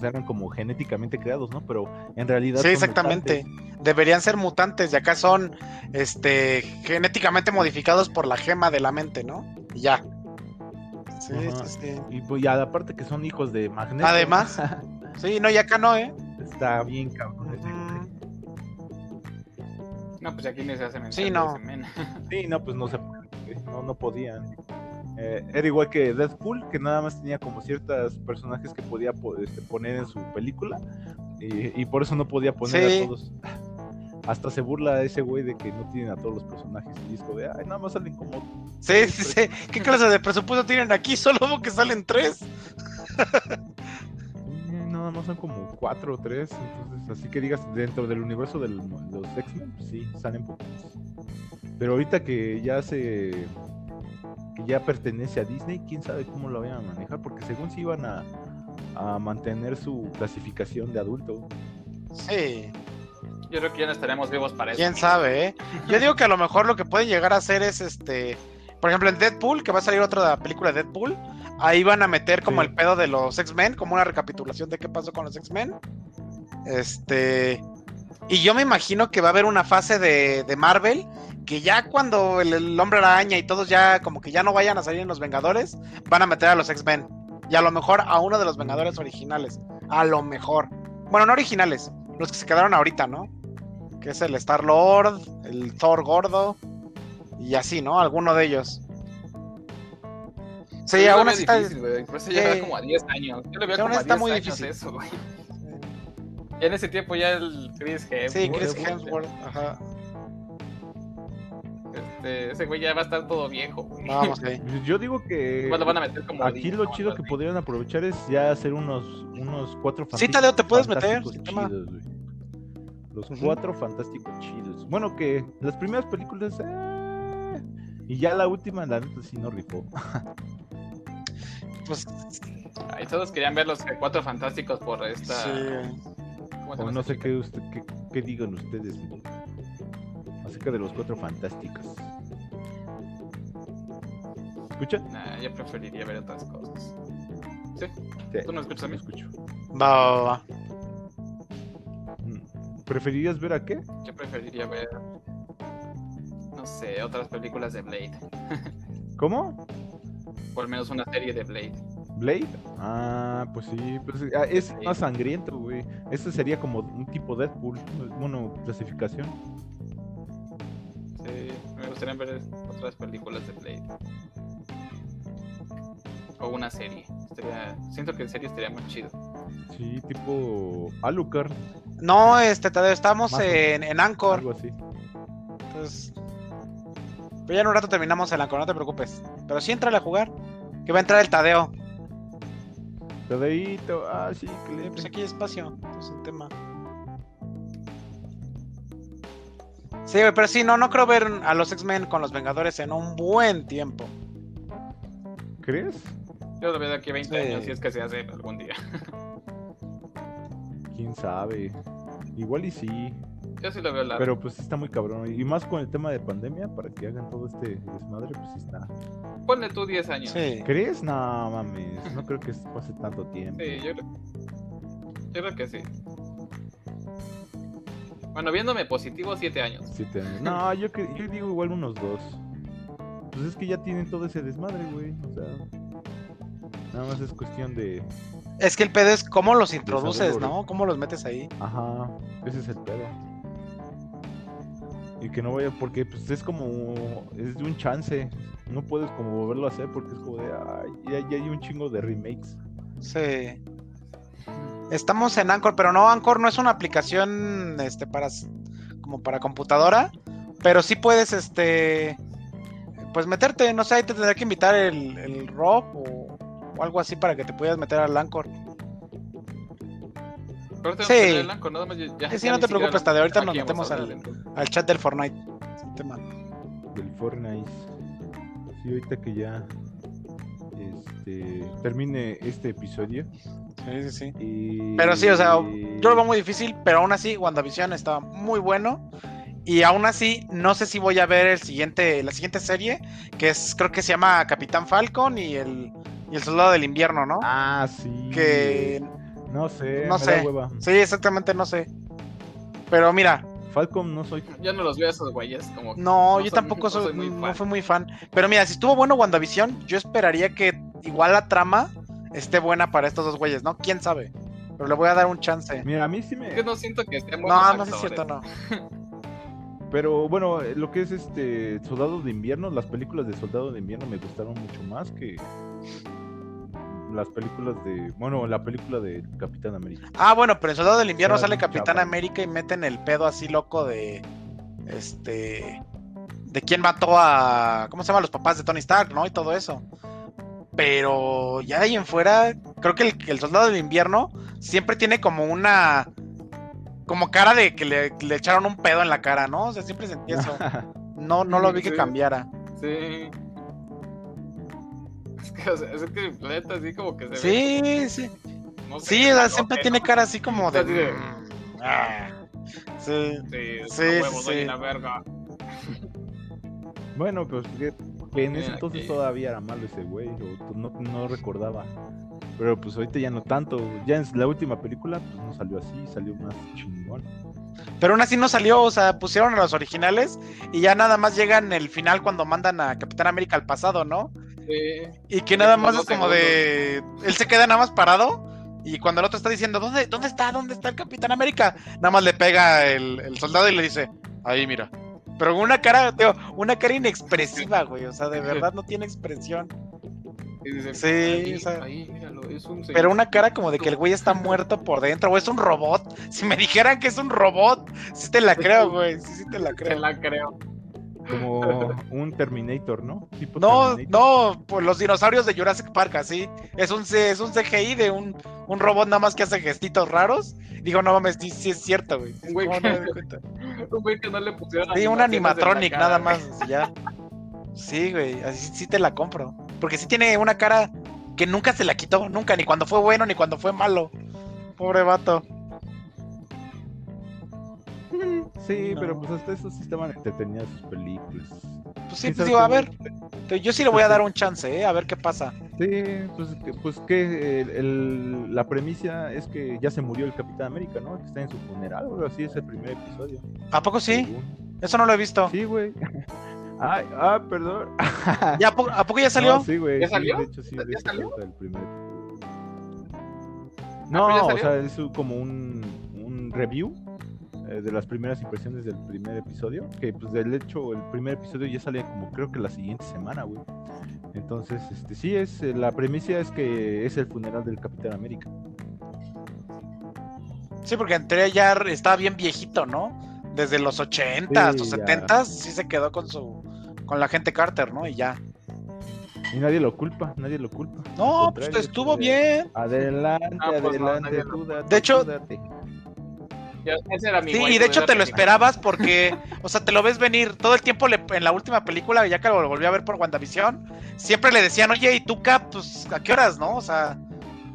pues, eran como genéticamente creados, ¿no? Pero en realidad. Sí, exactamente. Deberían ser mutantes y acá son este genéticamente modificados por la gema de la mente, ¿no? Y ya. Sí, sí, Y pues ya aparte que son hijos de Magneto. Además. [laughs] sí, no, y acá no, ¿eh? Está bien cabrón. No, pues aquí ni se hace mención. Sí, no. sí, no, pues no [laughs] se no, no podían. Eh, era igual que Deadpool, que nada más tenía como ciertos personajes que podía este, poner en su película y, por eso no podía poner a todos. Hasta se burla ese güey de que no tienen a todos los personajes y disco de, ay, nada más salen como... Sí, sí, sí. ¿Qué clase de presupuesto tienen aquí? Solo que salen tres. nada más son como cuatro o tres, entonces así que digas, dentro del universo de los X-Men, pues sí, salen poquitos. Pero ahorita que ya se que ya pertenece a Disney, quién sabe cómo lo vayan a manejar, porque según si iban a, a mantener su clasificación de adulto. Sí. Yo creo que ya no estaremos vivos para eso. Quién sabe, ¿eh? Yo digo que a lo mejor lo que pueden llegar a hacer es este. Por ejemplo, en Deadpool, que va a salir otra película de Deadpool, ahí van a meter como el pedo de los X-Men, como una recapitulación de qué pasó con los X-Men. Este. Y yo me imagino que va a haber una fase de, de Marvel que ya cuando el, hombre araña y todos ya como que ya no vayan a salir en los Vengadores, van a meter a los X-Men. Y a lo mejor a uno de los Vengadores originales. A lo mejor. Bueno, no originales, los que se quedaron ahorita, ¿no? Que es el Star Lord, el Thor gordo. Y así, ¿no? Alguno de ellos. Sí, aún así está. Difícil, Por eso ya como a 10 años. Yo le veo como a 10 muy años difícil. eso, güey. Ya en ese tiempo ya el Chris Hemsworth. Sí, Chris Hemsworth, ajá. Este, ese güey ya va a estar todo viejo. Vamos, okay. [laughs] Yo digo que van a meter como aquí lo chido que podrían aprovechar es ya hacer unos, unos cuatro fantásticos. Sí, Tadeo, te puedes meter. Chidos, Los cuatro fantásticos chidos. Bueno, que las primeras películas. Eh, y ya la última, la neta, sí no rifó. [laughs] pues. Ay, todos querían ver los cuatro fantásticos por esta. Sí. no sé qué, usted, qué, qué digan ustedes acerca de los cuatro fantásticos. ¿Escucha? Nah, yo preferiría ver otras cosas. ¿Sí? ¿Tú no escuchas a mí? escucho. Va, va, va. Mm. ¿Preferirías ver a qué? Yo preferiría ver. No sé, otras películas de Blade. [laughs] ¿Cómo? Por lo menos una serie de Blade. ¿Blade? Ah, pues sí, pues, ah, es más sangriento, güey. Este sería como un tipo Deadpool, bueno, clasificación gustaría ver otras películas de Blade. O una serie. siento que en serie estaría muy chido. Sí, tipo Alucard. No, este, estamos en, en Anchor. Algo así. Entonces. Pero ya en un rato terminamos el Anchor, no te preocupes. Pero sí entrale a jugar. Que va a entrar el Tadeo. Tadeito, ah, sí, que Pues aquí hay espacio, es un tema. Sí, pero sí, no, no creo ver a los X-Men con los Vengadores en un buen tiempo. ¿Crees? Yo lo veo de aquí a 20 años, si es que se hace algún día. Quién sabe. Igual y sí. Yo sí lo veo largo. Pero pues está muy cabrón. Y más con el tema de pandemia, para que hagan todo este desmadre, pues sí está. Ponle tú 10 años. Sí. ¿Crees? No, mames. No creo que pase tanto tiempo. Sí, yo yo creo que sí. Bueno, viéndome positivo, siete años. Siete años. No, yo, yo digo igual unos dos. Pues es que ya tienen todo ese desmadre, güey. O sea, nada más es cuestión de. Es que el pedo es cómo los introduces, ¿no? ¿Cómo los metes ahí? Ajá, ese es el pedo. Y que no vaya, porque pues es como. Es de un chance. No puedes como volverlo a hacer porque es como de. Ay, ya, ya hay un chingo de remakes. Sí. Estamos en Anchor, pero no, Anchor no es una aplicación este, para, como para computadora, pero sí puedes, este, pues meterte, no sé, ahí te tendrá que invitar el, el Rob o, algo así para que te puedas meter al Anchor. sí. El Anchor, nada más ya, sí, no te preocupes, hasta de ahorita nos metemos al, al, chat del Fortnite. Del Fortnite. Sí, ahorita que ya este, termine este episodio. Sí, sí, sí. Pero sí, o sea, yo lo veo muy difícil, pero aún así, WandaVision está muy bueno. Y aún así, no sé si voy a ver el siguiente, la siguiente serie, que es, creo que se llama Capitán Falcon y el, y el Soldado del Invierno, ¿no? Ah, sí. Que. No sé, no sé. Sí, exactamente, no sé. Pero mira. Falcon no soy. Yo no los veo a esos güeyes. Como no, yo tampoco soy, no fui muy fan. Pero mira, si estuvo bueno WandaVision, yo esperaría que igual la trama esté buena para estos dos güeyes, ¿no? ¿Quién sabe? Pero le voy a dar un chance. Mira, a mí sí me... Yo no siento que estén No, no es cierto, no. pero bueno, lo que es este Soldado de Invierno, las películas de Soldado de Invierno me gustaron mucho más que las películas de, bueno, la película de Capitán América. Ah, bueno, pero en Soldado del Invierno sale Capitán América y meten el pedo así loco de este de quién mató a ¿cómo se llama? los papás de Tony Stark, ¿no? Y todo eso. Pero ya de ahí en fuera, creo que el, Soldado del Invierno siempre tiene como una como cara de que le, echaron un pedo en la cara, ¿no? O sea, siempre sentí eso. [laughs] No, no lo vi que cambiara. Sí. Es que, o sea, es que planeta así como que se sí, ve. Sí, sí. sí, siempre tiene cara así como de. Mm, ah, sí, sí, sí. sí. La verga. Bueno, pues que en ese entonces todavía era malo ese güey, o no, no recordaba. Pero pues ahorita ya no tanto. Ya en la última película pues no salió así, salió más chingón. Pero aún así no salió, o sea, pusieron a los originales y ya nada más llegan el final cuando mandan a Capitán América al pasado, ¿no? Sí. Y que nada más es como de. Él se queda nada más parado. Y cuando el otro está diciendo, ¿dónde, dónde está? ¿Dónde está el Capitán América? Nada más le pega el, el soldado y le dice, ahí mira. Pero una cara, una cara inexpresiva, güey. O sea, de verdad no tiene expresión. Sí, pero una cara como de que el güey está muerto por dentro, o es un robot. Si me dijeran que es un robot, sí te la creo, güey. Sí, sí te la creo. Te la creo. Como un Terminator, ¿no? no, no, pues los dinosaurios de Jurassic Park, así. Es un, es un CGI de un, un robot nada más que hace gestitos raros. Digo, no mames, sí, es cierto, güey. Un güey que, no le pusieron. Sí, un animatronic nada más, ya. Sí, güey, así sí te la compro. Porque sí tiene una cara que nunca se la quitó, nunca, ni cuando fue bueno ni cuando fue malo. Pobre vato. Sí, pero pues hasta eso sí estaban entretenidas sus películas. Pues sí, pues digo, a ver. Yo sí le voy a dar un chance, ¿eh? A ver qué pasa. Sí, pues, pues que el, la premisa es que ya se murió el Capitán América, ¿no? Que está en su funeral, o así es el primer episodio. ¿A poco sí? Eso no lo he visto. Sí, güey. [laughs] Ay, ah, perdón. ¿Ya, ¿A poco ya [laughs] salió? sí, güey. ¿Ya salió? de hecho, sí, de ¿Ya salió? El primer... No, o sea, es como un, un review eh, de las primeras impresiones del primer episodio, que pues del hecho el primer episodio ya sale como creo que la siguiente semana, güey. Entonces, este sí es eh, la premisa es que es el funeral del Capitán América. Sí, porque entre ya estaba bien viejito, ¿no? Desde los 80 o 70 sí se quedó con su con la gente Carter, ¿no? Y ya. Y nadie lo culpa, nadie lo culpa. No, pues estuvo bien. Adelante, ah, pues, adelante. de hecho, sí, y de hecho te lo esperabas porque, [laughs] o sea, te lo ves venir todo el tiempo en la última película, ya que lo volví a ver por WandaVision, siempre le decían, oye, ¿y tú, Cap? Pues, ¿a qué horas, no? O sea,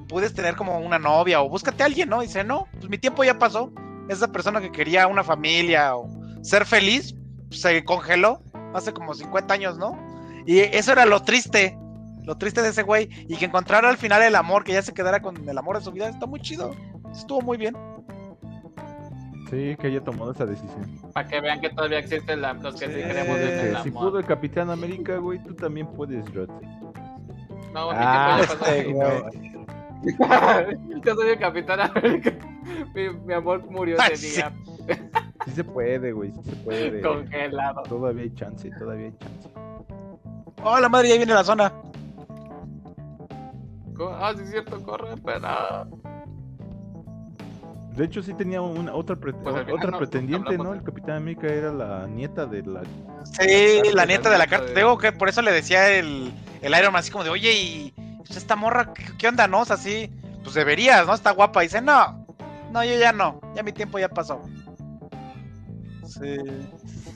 puedes tener como una novia o búscate a alguien, ¿no? Y dice, no, pues mi tiempo ya pasó. Esa persona que quería una familia o ser feliz, se congeló hace como 50 años, ¿no? Y eso era lo triste, lo triste de ese güey. Y que encontrara al final el amor, que ya se quedara con el amor de su vida, está muy chido. Estuvo muy bien. Sí, que haya tomado esa decisión. Para que vean que todavía existen los que sí, queremos en el Si pudo el Capitán América, güey, tú también puedes, Rote. No, mi ah, pasó. Güey. [laughs] Yo soy el Capitán América. Mi, amor murió ese día. Sí se puede, güey, sí se puede. Congelado. Todavía hay chance, todavía hay chance. Oh, la madre, ya viene la zona. Ah, sí es cierto, corre, pero... De hecho, sí tenía una otra, pues, otra pretendiente, ¿no? El Capitán América era la nieta de la. Sí, la, nieta de la carta. Digo que por eso le decía el, el Iron Man así como de, oye, y pues, esta morra, ¿qué, onda, no? O sea, sí, pues deberías, ¿no? Está guapa. Y dice, no, no, yo ya no, ya mi tiempo ya pasó. Sí.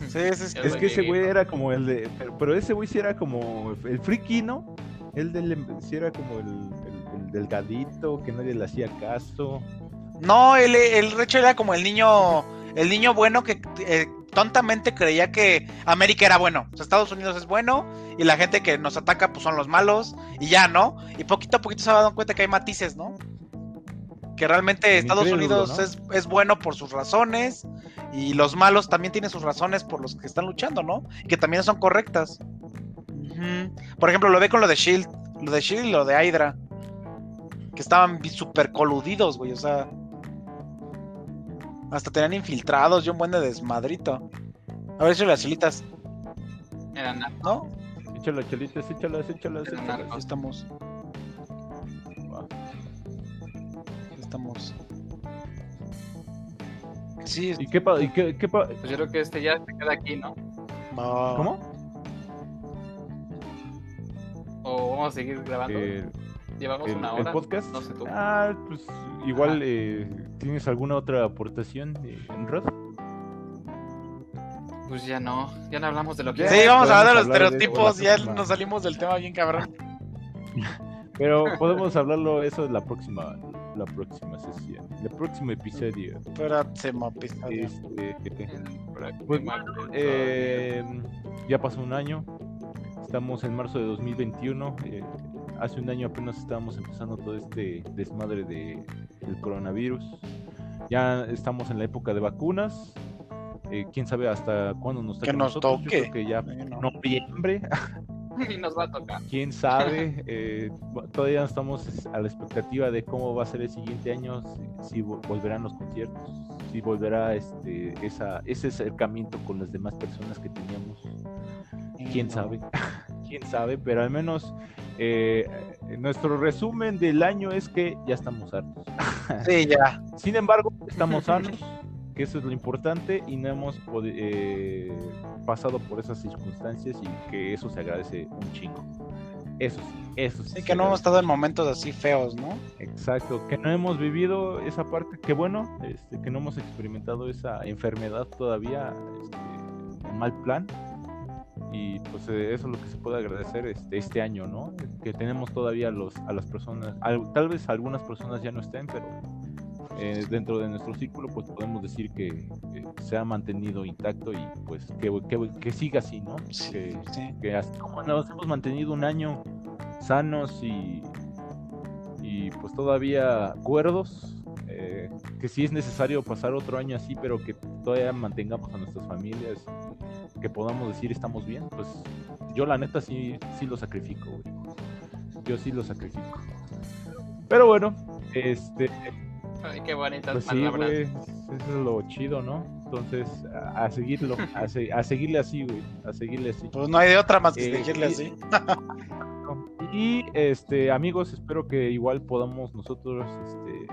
Sí, es, [laughs] es que ese güey era como el de. Pero, ese güey sí era como el friki, ¿no? El del. Sí era como el, el delgadito, que nadie le hacía caso. No, el, el Recho era como el niño, el niño bueno que eh, tontamente creía que América era bueno. O sea, Estados Unidos es bueno y la gente que nos ataca pues son los malos y ya, ¿no? Y poquito a poquito se ha dado cuenta que hay matices, ¿no? Que realmente Estados Unidos es, es, bueno por sus razones y los malos también tienen sus razones por los que están luchando, ¿no? Y que también son correctas. Por ejemplo, lo ve con lo de Shield, lo de Shield y lo de Hydra. Que estaban súper coludidos, güey, o sea hasta tenían infiltrados y un buen de desmadrito. A ver si las chelitas. Eran ¿No? Échalas, chelitas, échalas, échalas. Eran échalas. Estamos. Estamos. Sí, ¿Y qué pa- y qué, qué pa- Pues yo creo que este ya se queda aquí, ¿no? va. ¿Cómo? O vamos a seguir grabando. Eh, Llevamos el, una el hora. podcast. No sé tú. Ah, pues igual eh, tienes alguna otra aportación eh, en Rod. Pues ya no. Ya no hablamos de lo que. Sí, vamos a hablar de los de estereotipos. Ya próxima. nos salimos del tema bien cabrón. [laughs] Pero podemos hablarlo eso en la próxima, la próxima sesión, el próximo episodio. Próximo episodio. Este, El- [laughs] Pues eh, ya pasó un año, estamos en marzo de 2021. eh, hace un año apenas estábamos empezando todo este desmadre de, del coronavirus. Ya estamos en la época de vacunas. eh, quién sabe hasta cuándo nos Que toque a nos nosotros. Yo toque. creo que ya Bueno. noviembre, [laughs] Y nos va a tocar. quién sabe. eh, todavía estamos a la expectativa de cómo va a ser el siguiente año, si, si vo- volverán los conciertos, si volverá este, esa, ese acercamiento con las demás personas que teníamos. Quién No. sabe, [laughs] quién sabe, pero al menos eh, nuestro resumen del año es que ya estamos hartos. [laughs] Sí, ya. Sin embargo, estamos sanos, que eso es lo importante, y no hemos eh, pasado por esas circunstancias y que eso se agradece un chingo. Eso sí, eso sí. Sí, que no hemos estado en momentos así feos, ¿no? Exacto, que no hemos vivido esa parte, que bueno, este, que no hemos experimentado esa enfermedad todavía este, en mal plan. Y pues eh, eso es lo que se puede agradecer este, este año, ¿no? Que tenemos todavía los, a las personas, al- tal vez algunas personas ya no estén, pero eh, dentro de nuestro círculo pues podemos decir que eh, se ha mantenido intacto y pues que, que, que siga así, ¿no? Sí, Que, sí. que así como nos hemos mantenido un año sanos y, y pues todavía cuerdos, eh, que sí es necesario pasar otro año así, pero que todavía mantengamos a nuestras familias, que podamos decir estamos bien, pues yo la neta sí, sí lo sacrifico, güey. Yo sí lo sacrifico. Pero bueno, este, Ay, qué bonitas pues sí, palabras. güey, eso es lo chido, ¿no? Entonces, a, a seguirlo, a, se- a seguirle así, güey, a seguirle así. Pues no hay de otra más que Eh, decirle y- así. [laughs] Y este amigos, espero que igual podamos nosotros este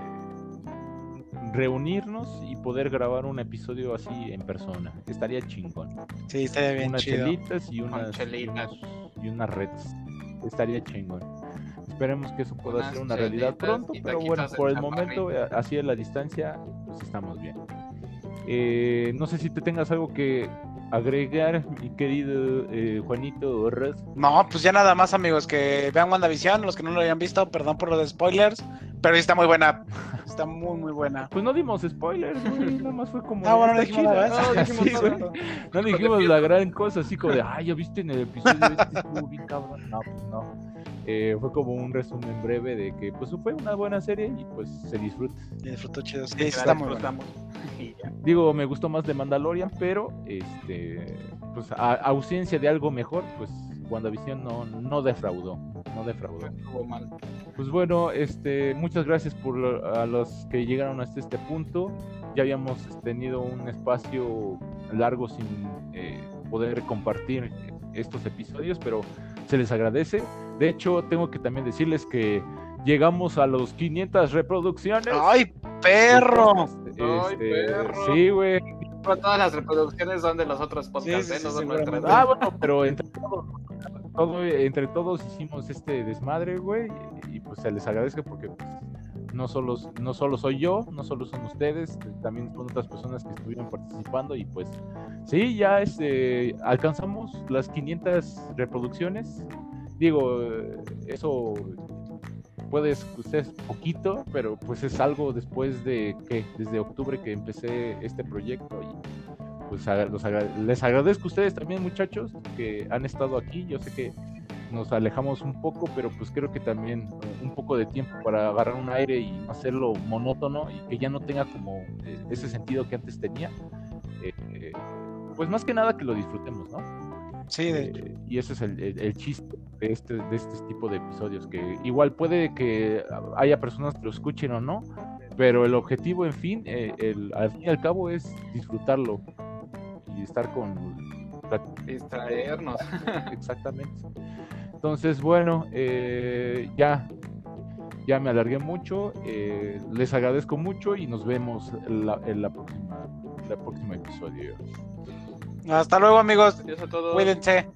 reunirnos y poder grabar un episodio así en persona. Estaría chingón. Sí, estaría bien unas chido. chelitas y unas, y, chelitas. unos- y unas redes. Estaría chingón. Esperemos que eso pueda Unas ser una realidad pronto, pero bueno, por el chaparrito. momento, eh, así a la distancia, pues estamos bien. Eh, no sé si te tengas algo que agregar, mi querido eh, Juanito Red. No, pues ya nada más, amigos, que vean WandaVision, los que no lo hayan visto, perdón por los spoilers, pero está muy buena. Está muy, muy buena. Pues no dimos spoilers, güey, nada más fue como. Ah, bueno, no dijimos nada, No, ¿verdad? dijimos Sí, güey. No dijimos la gran cosa, así como de, ay, ya viste en el episodio este estuvo bien cabrón. No, pues no. Eh, fue como un resumen breve de que, pues fue una buena serie y pues se disfruta. Y disfrutó chido. Sí, sí está muy. [laughs] Digo, me gustó más de Mandalorian, pero, este, pues a, ausencia de algo mejor, pues WandaVision no, no defraudó, no defraudó. Mal. Pues bueno, este, muchas gracias por lo- a los que llegaron hasta este punto. Ya habíamos tenido un espacio largo sin eh, poder compartir estos episodios, pero se les agradece. De hecho, tengo que también decirles que llegamos a los 500 reproducciones. ¡Ay, perro! Este, Ay, perro. Sí, güey. Pero todas las reproducciones son de los otros podcasts, Sí, sí, ¿eh? No sí, son nuestras. Ah, bueno, pero entre todos, todo- entre todos hicimos este desmadre, güey, y pues se les agradezco porque pues, no solo, no solo soy yo, no solo son ustedes, también son otras personas que estuvieron participando y pues sí, ya este, alcanzamos las 500 reproducciones. Digo, eso puede ser poquito, pero pues es algo después de que desde octubre que empecé este proyecto y pues los agra- les agradezco a ustedes también muchachos que han estado aquí. Yo sé que nos alejamos un poco, pero pues creo que también eh, un poco de tiempo para agarrar un aire y hacerlo monótono y que ya no tenga como eh, ese sentido que antes tenía. Eh, pues más que nada que lo disfrutemos, ¿no? Sí, eh, y ese es el, el, chiste de este, de este tipo de episodios, que igual puede que haya personas que lo escuchen o no, pero el objetivo, en fin, eh, el, al fin y al cabo es disfrutarlo y estar con... Distraernos. [laughs] Exactamente. Entonces, bueno, eh, ya, ya me alargué mucho, eh, les agradezco mucho y nos vemos en la, en la próxima, en la próxima episodio. Hasta luego, amigos. Adiós. Cuídense.